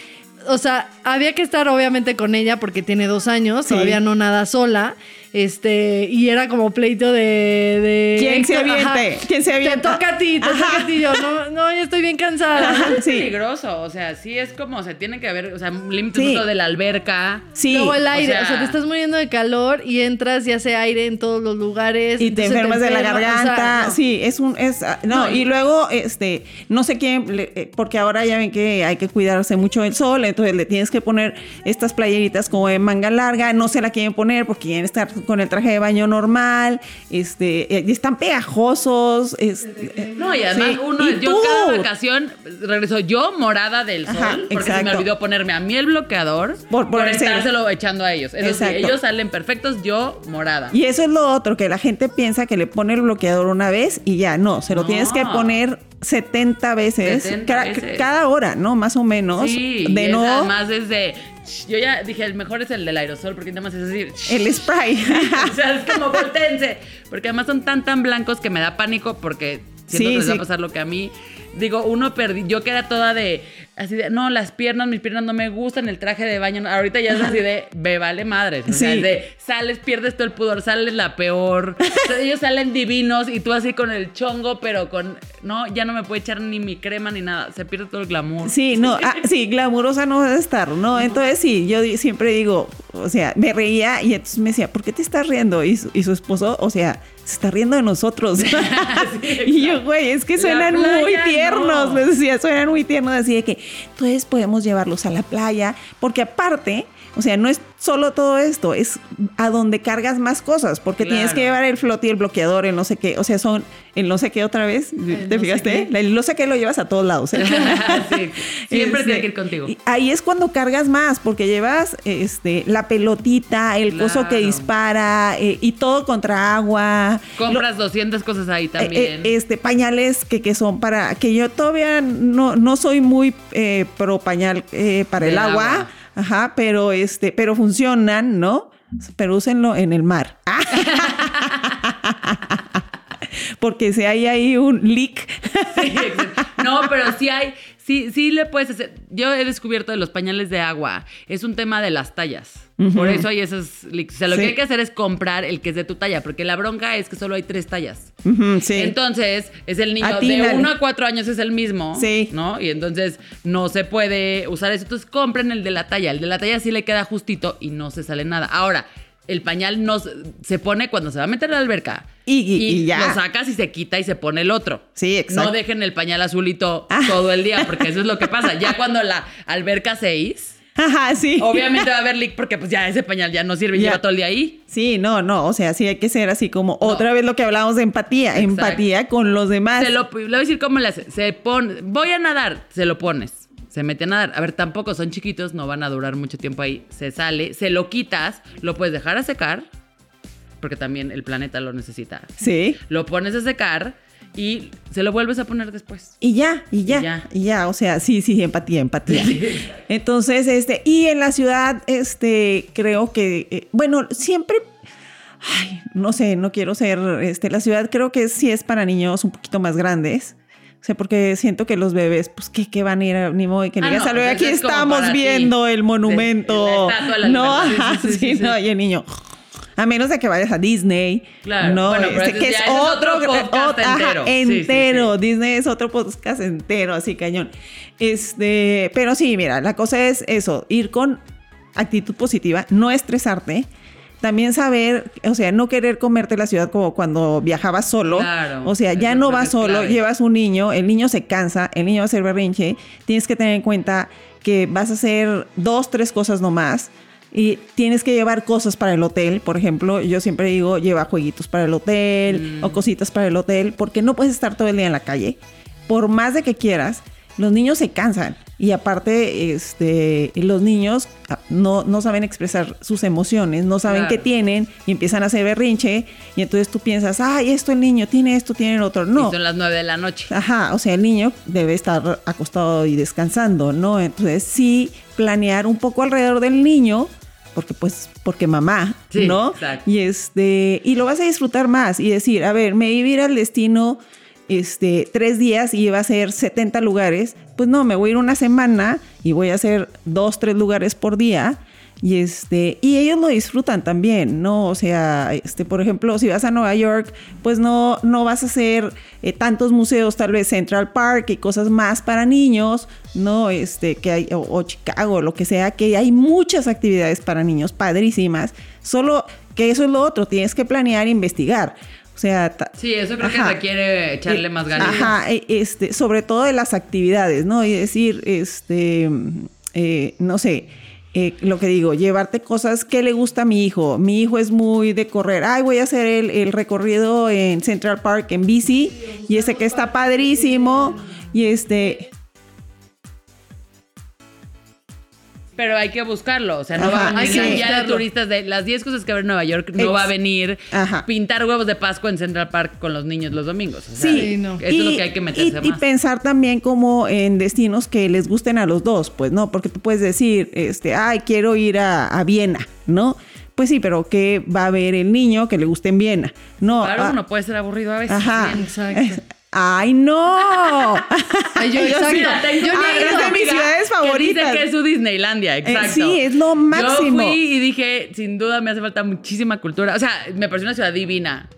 o sea, había que estar obviamente con ella porque tiene dos años, Sí. todavía no nada sola. Este, y era como pleito de. de ¿Quién se aviente? ¿Quién se avienta? Te toca a ti, te Ajá. toca a ti. Yo, no, no, ya estoy bien cansada. Ajá, Es sí. peligroso, o sea, sí es como, o sea, tiene que haber, o sea, límites Sí. de la alberca. Sí. Luego el o aire, o sea, sea- te estás muriendo de calor y entras y hace aire en todos los lugares. y te enfermas de la o sea, garganta. no. Sí, es un es ah, no, No, y luego este no sé quién eh, porque ahora ya ven que hay que cuidarse mucho del sol, entonces le tienes que poner estas playeritas como de manga larga, no se la quieren poner porque quieren estar con el traje de baño normal, este y están pegajosos, este, No, y además Sí. uno, Y yo tú. cada vacación regreso yo morada del sol, Ajá, porque se me exacto. olvidó ponerme a mí el bloqueador Por por, ponerse- estárselo echando a ellos. Eso Exacto. sí, ellos salen perfectos, yo morada. Y eso es lo otro, que la gente piensa que le pone el bloqueador una vez y ya, no, se lo No. tienes que poner 70 veces, 70 ca- veces. cada hora, ¿no? Más o menos. Sí, de y es no además desde yo ya dije, el mejor es el del aerosol porque nada más es decir, el spray. o sea, es como voltense, porque además son tan tan blancos que me da pánico porque siento Sí, que les va a pasar lo que a mí. Digo, uno perdí, yo que era toda de, así de, no, las piernas, mis piernas no me gustan, el traje de baño, no". ahorita ya es así de, me vale madres. O sea, Sí. es de, sales, pierdes todo el pudor, sales la peor. Ellos salen divinos y tú así con el chongo, pero con, no, ya no me puedo echar ni mi crema ni nada, se pierde todo el glamour. Sí, no, ah, sí, glamurosa no debe estar, ¿no? Entonces sí, yo siempre digo, o sea, me reía y entonces me decía, ¿por qué te estás riendo? Y su, y su esposo, o sea, se está riendo de nosotros. y yo, güey, es que suenan muy playa, tiernos, no. les decía, suenan muy tiernos, así de que, entonces podemos llevarlos a la playa, porque aparte, o sea, no es solo todo esto, es a donde cargas más cosas, porque tienes que llevar el flote y el bloqueador, el no sé qué, o sea, son el no sé qué otra vez, El ¿te no fijaste? El no sé qué lo llevas a todos lados. ¿eh? Sí, siempre Este, tiene que ir contigo. Ahí es cuando cargas más, porque llevas este, la pelotita, el coso que dispara eh, y todo contra agua. Compras 200 cosas ahí Eh, también. eh, este pañales que, que son para que yo todavía no, no soy muy eh, pro pañal eh, para el agua, agua. Ajá, pero este, pero funcionan, ¿no? Pero úsenlo en el mar. Porque si hay ahí un leak. No, pero sí hay, sí, sí le puedes hacer. Yo he descubierto de los pañales de agua, es un tema de las tallas. Por eso hay esos leaks. O sea, lo Sí. que hay que hacer es comprar el que es de tu talla, porque la bronca es que solo hay tres tallas. Sí. Entonces, es el niño de Atínale. 1 a 4 años es el mismo. Sí. ¿No? Y entonces no se puede usar eso. Entonces compren el de la talla. El de la talla sí le queda justito y no se sale nada. Ahora, el pañal no se, pone cuando se va a meter a la alberca. Y- y- y ya. Lo sacas y se quita y se pone el otro. Sí, exacto. No dejen el pañal azulito Ah. todo el día, porque eso es lo que pasa. Ya cuando la alberca 6, Ajá, sí. Obviamente va a haber leak porque pues ya ese pañal ya no sirve, Ya. lleva todo el día ahí. Sí, no, no, o sea, sí hay que ser así como otra vez lo que hablábamos de empatía, Exacto. empatía con los demás. Se lo, le voy a decir cómo le hace. Se pone, voy a nadar, se lo pones. Se mete a nadar. A ver, tampoco son chiquitos, no van a durar mucho tiempo ahí. Se sale, se lo quitas, lo puedes dejar a secar, porque también el planeta lo necesita. Sí. Lo pones a secar y se lo vuelves a poner después. Y ya, y ya, Y ya. y ya, o sea, sí, sí, empatía, empatía. Entonces, este, y en la ciudad, este, creo que, eh, bueno, siempre, ay, no sé, no quiero ser, este, la ciudad creo que sí es para niños un poquito más grandes. O sea, porque siento que los bebés, pues, ¿qué, qué van a ir? a- Ni modo que Ah, digas, no, "Salve, pues, aquí es estamos para ti. viendo el monumento. De no, Sí, sí, sí, sí, no, y el niño, a menos de que vayas a Disney. Claro, No, bueno, este, que es es otro otro podcast ot- ajá, entero. Sí, sí, entero. sí. Disney es otro podcast entero, así cañón. Este, pero sí, mira, la cosa es eso, ir con actitud positiva, no estresarte. También saber, o sea, no querer comerte la ciudad como cuando viajabas solo. Claro, o sea, ya no vas solo, clave. llevas un niño, el niño se cansa, el niño va a hacer berrinche. Tienes que tener en cuenta que vas a hacer dos, tres cosas nomás. Y tienes que llevar cosas para el hotel, por ejemplo, yo siempre digo, lleva jueguitos para el hotel Mm. o cositas para el hotel, porque no puedes estar todo el día en la calle. Por más de que quieras, los niños se cansan. Y aparte, este, los niños no, no saben expresar sus emociones, no saben Claro. qué tienen y empiezan a hacer berrinche. Y entonces tú piensas, ay, esto el niño tiene esto, tiene el otro. No. Y son las nueve de la noche. Ajá, o sea, el niño debe estar acostado y descansando, ¿no? Entonces sí planear un poco alrededor del niño, porque pues, porque mamá, Sí, ¿no? exacto. Y este, y lo vas a disfrutar más y decir, a ver, me iba a ir al destino este, tres días y iba a ser 70 lugares, pues no, me voy a ir una semana y voy a hacer dos, tres lugares por día. Y este, y ellos lo disfrutan también, ¿no? O sea, este, por ejemplo, si vas a Nueva York, pues no, no vas a hacer eh, tantos museos, tal vez Central Park y cosas más para niños, ¿no? Este, que hay, o, o Chicago, lo que sea, que hay muchas actividades para niños padrísimas. Solo que eso es lo otro, tienes que planear e investigar. O sea, Sí, eso creo Ajá. que requiere echarle eh, más ganas. Ajá, eh, este, sobre todo de las actividades, ¿no? Y decir, este, eh, no sé, eh, lo que digo, llevarte cosas que le gusta a mi hijo. Mi hijo es muy de correr. Ay, voy a hacer el, el recorrido en Central Park en bici y ese que está padrísimo. Y este, Pero hay que buscarlo. O sea, no Ajá, va a hay venir que guía de turistas de las 10 cosas que ver en Nueva York. No Ex- va a venir Ajá. pintar huevos de Pascua en Central Park con los niños los domingos. O sea, Sí, no. Eso es lo que hay que meterse y, y pensar también como en destinos que les gusten a los dos, pues, ¿no? Porque tú puedes decir, este, ay, quiero ir a, a Viena, ¿no? Pues sí, pero ¿qué va a ver el niño que le guste en Viena? No. Para ah, uno puede ser aburrido a veces. Ajá. Sí, exacto. Ay, no. Ay, yo, Yo exacto. sí tengo Yo Ah, es ido. de mis ciudades favoritas. Que dice que es su Disneylandia, exacto. sí, es lo máximo. Yo fui y dije, sin duda me hace falta muchísima cultura. O sea, me pareció una ciudad divina.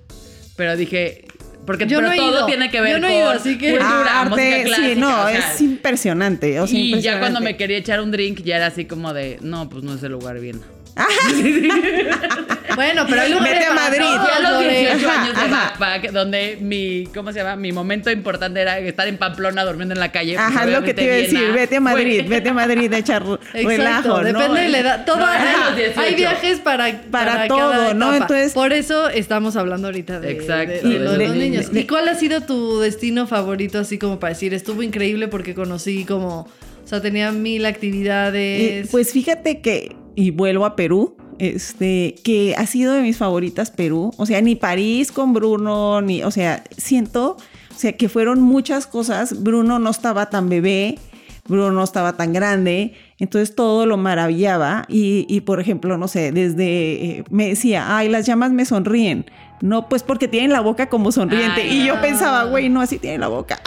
Pero dije, porque Yo pero no todo ido. tiene que ver Yo no con ido, así que- cultura, Ah, música arte, clásica. sí, no, o sea, es impresionante. o sea, y ya cuando me quería echar un drink, ya era así como de, no, pues no es el lugar bien. Bueno, pero hay lugares Vete a para Madrid. Fui a los Lore. 18 Ajá, años de backpack, donde mi, ¿cómo se llama? Mi momento importante era estar en Pamplona durmiendo en la calle. Ajá, es lo que te iba a decir. Vete a Madrid, vete a Madrid a echar Exacto, relajo, ¿no? depende de la edad. Todo, hay- los 18. hay viajes para, Para todo, cada ¿no? etapa. Entonces- Por eso estamos hablando ahorita de, Exacto, de- de lo de de- los de- niños. de- ¿Y cuál ha sido tu destino favorito, así como para decir, estuvo increíble porque conocí como, o sea, tenía mil actividades? pues fíjate que, y vuelvo a Perú, este, que ha sido de mis favoritas Perú. O sea, ni París con Bruno, ni, o sea, siento, o sea, que fueron muchas cosas. Bruno no estaba tan bebé, Bruno no estaba tan grande, entonces todo lo maravillaba. Y, y, por ejemplo, no sé, desde, eh, me decía, ay, las llamas me sonríen. No, pues porque tienen la boca como sonriente. Ay, y yo pensaba, güey, no, así tiene la boca.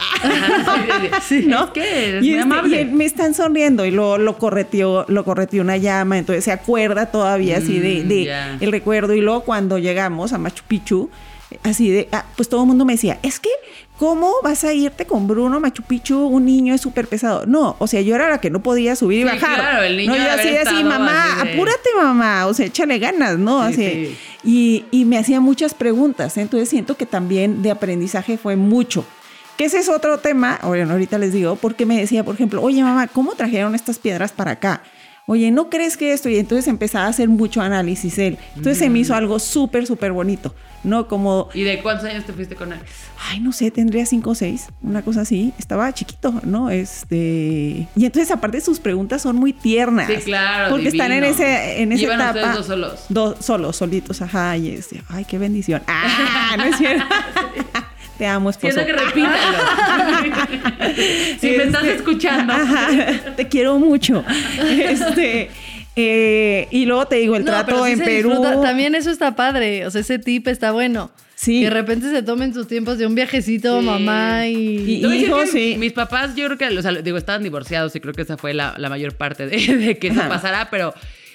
Sí. ¿no? Es que y, este, amable. y me están sonriendo y lo, lo correteó, lo correteó una llama, entonces se acuerda todavía así de, Mm, de el recuerdo. Y luego cuando llegamos a Machu Picchu, así de, ah, pues todo el mundo me decía, es que, ¿cómo vas a irte con Bruno Machu Picchu? Un niño es súper pesado. No, o sea, yo era la que no podía subir y Sí, bajar. claro, el niño no, yo así, así, mamá, así de- apúrate, mamá, o sea, échale ganas, ¿no? Sí, así. sí. Y, y me hacía muchas preguntas, entonces siento que también de aprendizaje fue mucho. Que ese es otro tema, bueno, ahorita les digo, porque me decía, por ejemplo, oye mamá, ¿cómo trajeron estas piedras para acá? oye, ¿no crees que esto? Y entonces empezaba a hacer mucho análisis él. Entonces se me hizo algo súper, súper bonito, ¿no? Como, ¿Y de cuántos años te fuiste con él? ay, no sé, tendría cinco o seis, una cosa así. Estaba chiquito, ¿no? Este. Y entonces, aparte, sus preguntas son muy tiernas. Sí, claro, Porque están en, ese, en esa ¿Llevan etapa. ustedes dos solos? Dos solos, solitos, ajá. Y es, ay, qué bendición. Ah, no es cierto. Te amo, esposo. Siento que repítalo. si me estás Este, escuchando. ajá, te quiero mucho. Este. Eh, y luego te digo, el No, trato pero sí en se Perú. disfruta. También eso está padre. O sea, ese tip está bueno. Sí. Que de repente se tomen sus tiempos de un viajecito, Sí. mamá y. Y- hijos, sí. Mis papás, yo creo que, o sea, digo, estaban divorciados y creo que esa fue la, la mayor parte de, de que eso Ajá. pasara, pero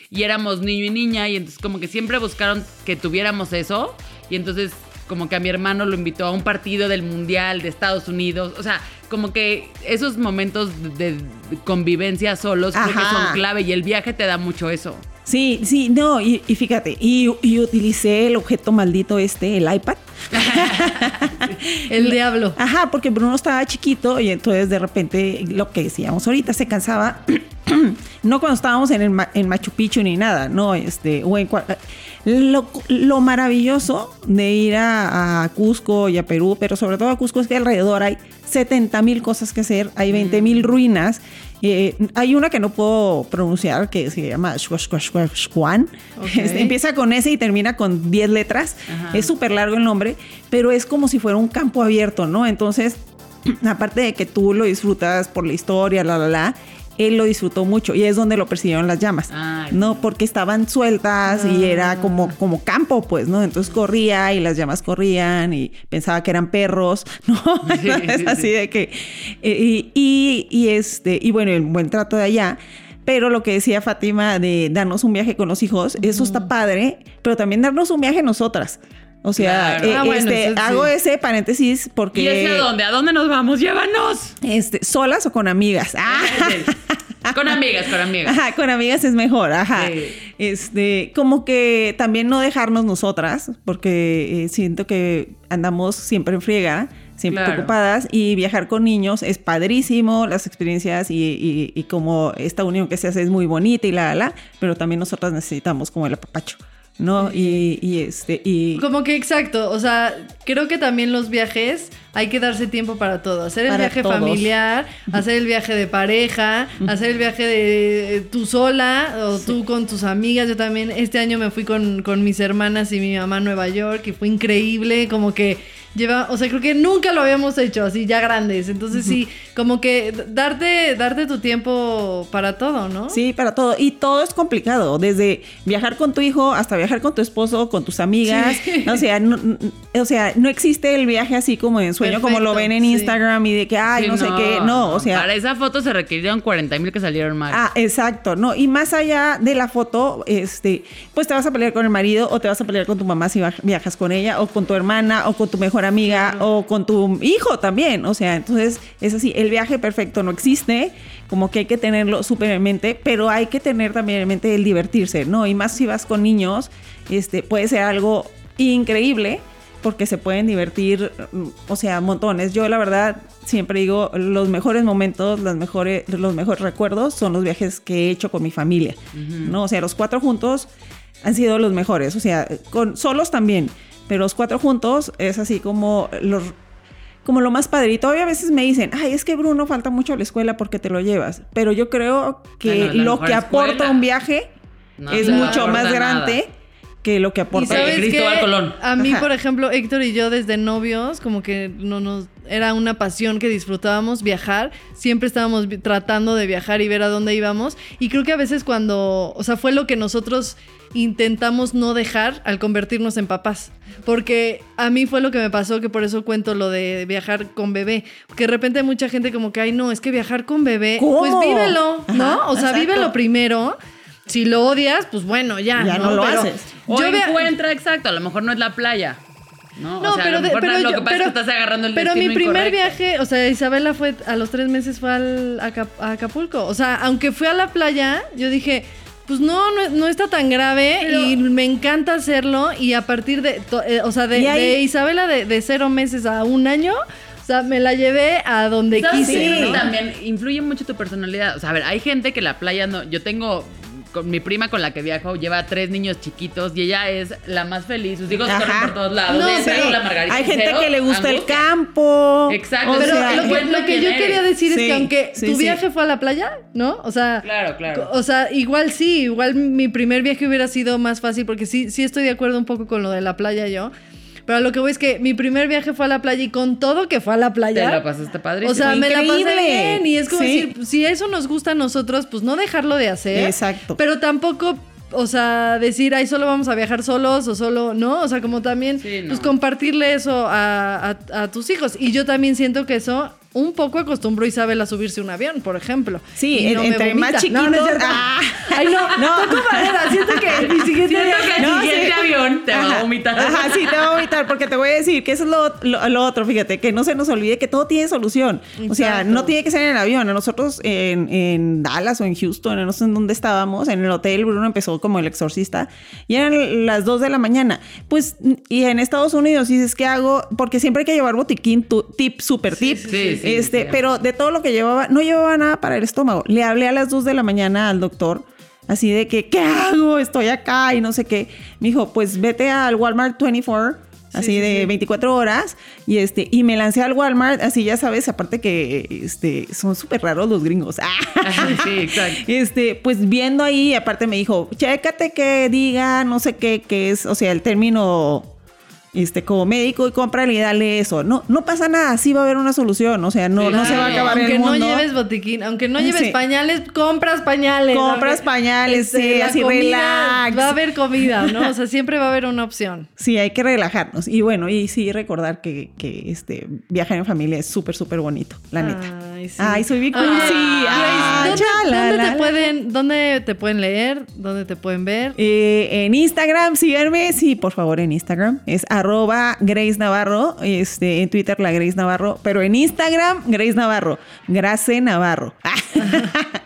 y éramos niño y niña y entonces como que siempre buscaron que tuviéramos eso y entonces como que a mi hermano lo invitó a un partido del mundial de Estados Unidos, o sea, como que esos momentos de, convivencia solos creo que son clave y el viaje te da mucho eso. Sí, sí, no, y, y fíjate, y, y utilicé el objeto maldito este, el iPad. El diablo. Ajá, porque Bruno estaba chiquito y entonces de repente lo que decíamos ahorita se cansaba. No cuando estábamos en, el en Machu Picchu ni nada, no, este, o en cua- lo, lo maravilloso de ir a, a Cusco y a Perú, pero sobre todo a Cusco es que alrededor hay 70 mil cosas que hacer, hay 20 mil ruinas. eh, hay una que no puedo pronunciar que se llama. Este, empieza con S y termina con 10 letras. Ajá. Es súper largo el nombre, pero es como si fuera un campo abierto, ¿no? Entonces, aparte de que tú lo disfrutas por la historia, la, la, la, él lo disfrutó mucho y es donde lo persiguieron las llamas, Ay. ¿no? Porque estaban sueltas y Ah. era como, como campo, pues, ¿no? Entonces corría y las llamas corrían y pensaba que eran perros, ¿no? Es sí, así sí. de que... eh, Y, y, y este, y bueno, el buen trato de allá. Pero lo que decía Fátima de darnos un viaje con los hijos, eso está padre, pero también darnos un viaje nosotras. O sea, Claro. eh, Ah, bueno, este, sí. hago ese paréntesis porque... ¿Y ese a dónde? ¿A dónde nos vamos? ¡Llévanos! Este, ¿Solas o con amigas? Ah, con amigas, con amigas. Ajá, con amigas es mejor, ajá. Sí. Este, como que también no dejarnos nosotras, porque eh, siento que andamos siempre en friega, siempre Claro. ocupadas, y viajar con niños es padrísimo, las experiencias y, y- y como esta unión que se hace es muy bonita y la, la, la, pero también nosotras necesitamos como el apapacho, ¿no? Y, y este, y... Como que exacto, o sea, creo que también los viajes hay que darse tiempo para todo. Hacer el Para viaje todos. familiar, hacer el viaje de pareja, hacer el viaje de tú sola o tú con tus amigas. Yo también este año me fui con, con mis hermanas y mi mamá a Nueva York y fue increíble, como que lleva, o sea, creo que nunca lo habíamos hecho así ya grandes. Entonces sí, como que darte, darte tu tiempo para todo, ¿no? Sí, para todo. Y todo es complicado, desde viajar con tu hijo hasta viajar con tu esposo, con tus amigas. Sí. O, sea, no, o sea, no existe el viaje así como en sueño, como lo ven en sí. Instagram y de que, ay, Sí, no, sé qué. No, o sea. Para esa foto se requirieron 40 mil que salieron mal. Ah, exacto, no, y más allá de la foto, este, pues te vas a pelear con el marido o te vas a pelear con tu mamá si viajas con ella o con tu hermana o con tu mejor amiga o con tu hijo también, o sea, entonces es así, el viaje perfecto no existe, como que hay que tenerlo súper en mente, pero hay que tener también en mente el divertirse, ¿no? Y más si vas con niños, este, puede ser algo increíble porque se pueden divertir, mm, o sea, montones. Yo la verdad siempre digo, los mejores momentos, las mejores, los mejores recuerdos son los viajes que he hecho con mi familia, ¿no? O sea, los cuatro juntos han sido los mejores, o sea, con solos también, pero los cuatro juntos es así como los como lo más padre. Y todavía a veces me dicen, ay, es que Bruno falta mucho a la escuela porque te lo llevas. Pero yo creo que lo que aporta escuela. un viaje No es mucho más grande que lo que aporta. Cristóbal? Colón. A mí, Ajá. por ejemplo, Héctor y yo desde novios, como que no nos era una pasión que disfrutábamos viajar. Siempre estábamos tratando de viajar y ver a dónde íbamos. Y creo que a veces cuando, o sea, fue lo que nosotros intentamos no dejar al convertirnos en papás. Porque a mí fue lo que me pasó, que por eso cuento lo de viajar con bebé. Porque de repente hay mucha gente como que, ay, no, es que viajar con bebé, ¿Cómo? pues vívelo, ¿no? Ajá, o sea, exacto. vívelo primero. Si lo odias, pues bueno, ya. Ya no lo Pero haces. O yo encuentra, exacto, a lo mejor no es la playa. No, No, o sea, pero, a lo de- mejor pero lo yo- que pasa pero- es que estás agarrando el Pero mi primer incorrecto. viaje, o sea, Isabela fue a los tres meses fue al, a, Acap- a Acapulco. O sea, aunque fui a la playa, yo dije, pues no, no, no está tan grave Pero- y me encanta hacerlo. Y a partir de, to- eh, o sea, de, Y ahí- de Isabela de, de cero meses a un año, o sea, me la llevé a donde ¿Sabes quise. ¿no? también influye mucho tu personalidad. O sea, a ver, hay gente que la playa no. Yo tengo con mi prima con la que viajo lleva tres niños chiquitos y ella es la más feliz. Sus hijos Ajá. corren por todos lados. No, de sí. cero la margarita. Hay gente cero que le gusta el campo. Exacto. O Pero sea, lo que, bueno lo que yo quería decir es que aunque sí, tu sí. viaje fue a la playa, ¿no? O sea, Claro, claro. O sea, igual sí, igual mi primer viaje hubiera sido más fácil porque sí, sí estoy de acuerdo un poco con lo de la playa yo. Pero lo que voy es que mi primer viaje fue a la playa y con todo que fue a la Te playa. la pasaste padrísimo. O sea, me la pasé Increíble. bien y es como Sí. decir, si eso nos gusta a nosotros, pues no dejarlo de hacer. Exacto. Pero tampoco, o sea, decir, ay, solo vamos a viajar solos o solo, ¿no? O sea, como también, Sí, no. pues compartirle eso a, a- a tus hijos. Y yo también siento que eso un poco acostumbró Isabel a subirse a un avión, por ejemplo. Sí, Y en- me entre más vomita. No, no es cierto. Ah. Ay, no, no, toco madera. Siento que mi siguiente que el No, siguiente sí. avión te va a Ajá. vomitar. Ajá, sí, te va a vomitar, porque te voy a decir que eso es lo, lo- lo otro, fíjate, que no se nos olvide que todo tiene solución. O sea, no tiene que ser en el avión. Nosotros en, en Dallas o en Houston, no sé en dónde estábamos, en el hotel, Bruno empezó como el exorcista y eran las 2 de la mañana. Pues, y en Estados Unidos dices, ¿qué hago? Porque siempre hay que llevar botiquín, tu- tip, super tip. sí, sí, sí, este, sí. pero de todo lo que llevaba, no llevaba nada para el estómago. Le hablé a las 2 de la mañana al doctor. Así de que, ¿qué hago? Estoy acá y no sé qué. Me dijo, pues vete al Walmart 24, así sí, de sí. 24 horas. Y este, y me lancé al Walmart, así ya sabes, aparte que este, son súper raros los gringos. Sí, exacto. Este, pues viendo ahí, aparte me dijo, chécate que diga, no sé qué, que es, o sea, el término este, como médico y cómprale y dale eso. No, no pasa nada, sí va a haber una solución. O sea, no, Sí, no se va a acabar aunque el mundo. no lleves botiquín, aunque no lleves Sí. pañales, compras pañales. Compras Aunque- pañales, sí, la así relax. Va a haber comida, ¿no? O sea, siempre va a haber una opción. Sí, hay que relajarnos. Y bueno, y sí recordar que, que este viajar en familia es súper, súper bonito, la neta. Ay, sí. Ay, soy bien. Grace, Ay, ¿dónde, chala, dónde la, te la. pueden, ¿Dónde te pueden leer? ¿Dónde te pueden ver? Eh, en Instagram, síganme, sí, por favor, en Instagram. Es arroba Grace Navarro. Este, en Twitter, la Grace Navarro. Pero en Instagram, Grace Navarro. Grace Navarro.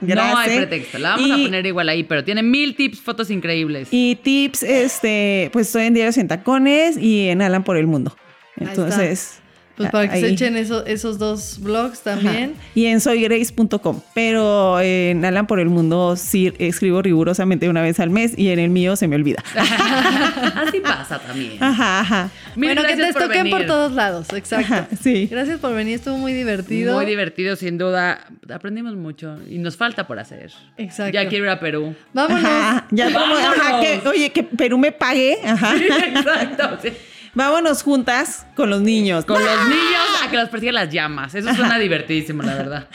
No hay pretexto. La vamos Y- a poner igual ahí, pero tiene mil tips, fotos increíbles. Y tips, este, pues estoy en Diarios en Tacones y en Alan por el Mundo. Ahí Entonces. Pues para que se echen eso- esos dos blogs Ajá. también. Y en soygrace.com. Pero en Alan por el Mundo sí escribo rigurosamente una vez al mes y en el mío se me olvida. Así pasa también. Ajá, ajá. Mil bueno, que te por toquen por todos lados, exacto. Ajá, sí. Gracias por venir, estuvo muy divertido. Muy divertido, sin duda. Aprendimos mucho y nos falta por hacer. Exacto. Ya quiero ir a Perú. Vámonos. Ajá, ya ajá, ¡Vámonos! que, oye, que Perú me pague. Ajá. Sí, exacto. sí. Vámonos juntas con los niños. Con los niños a que los persigan las llamas. Eso suena divertidísimo, la verdad.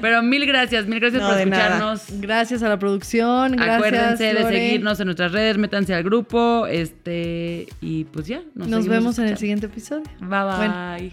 Pero mil gracias, mil gracias No, por nada. escucharnos. Gracias a la producción. Gracias, Acuérdense de seguirnos en nuestras redes, métanse al grupo, este y pues ya. Nos, Nos vemos en el siguiente episodio. Bye bye. Bueno.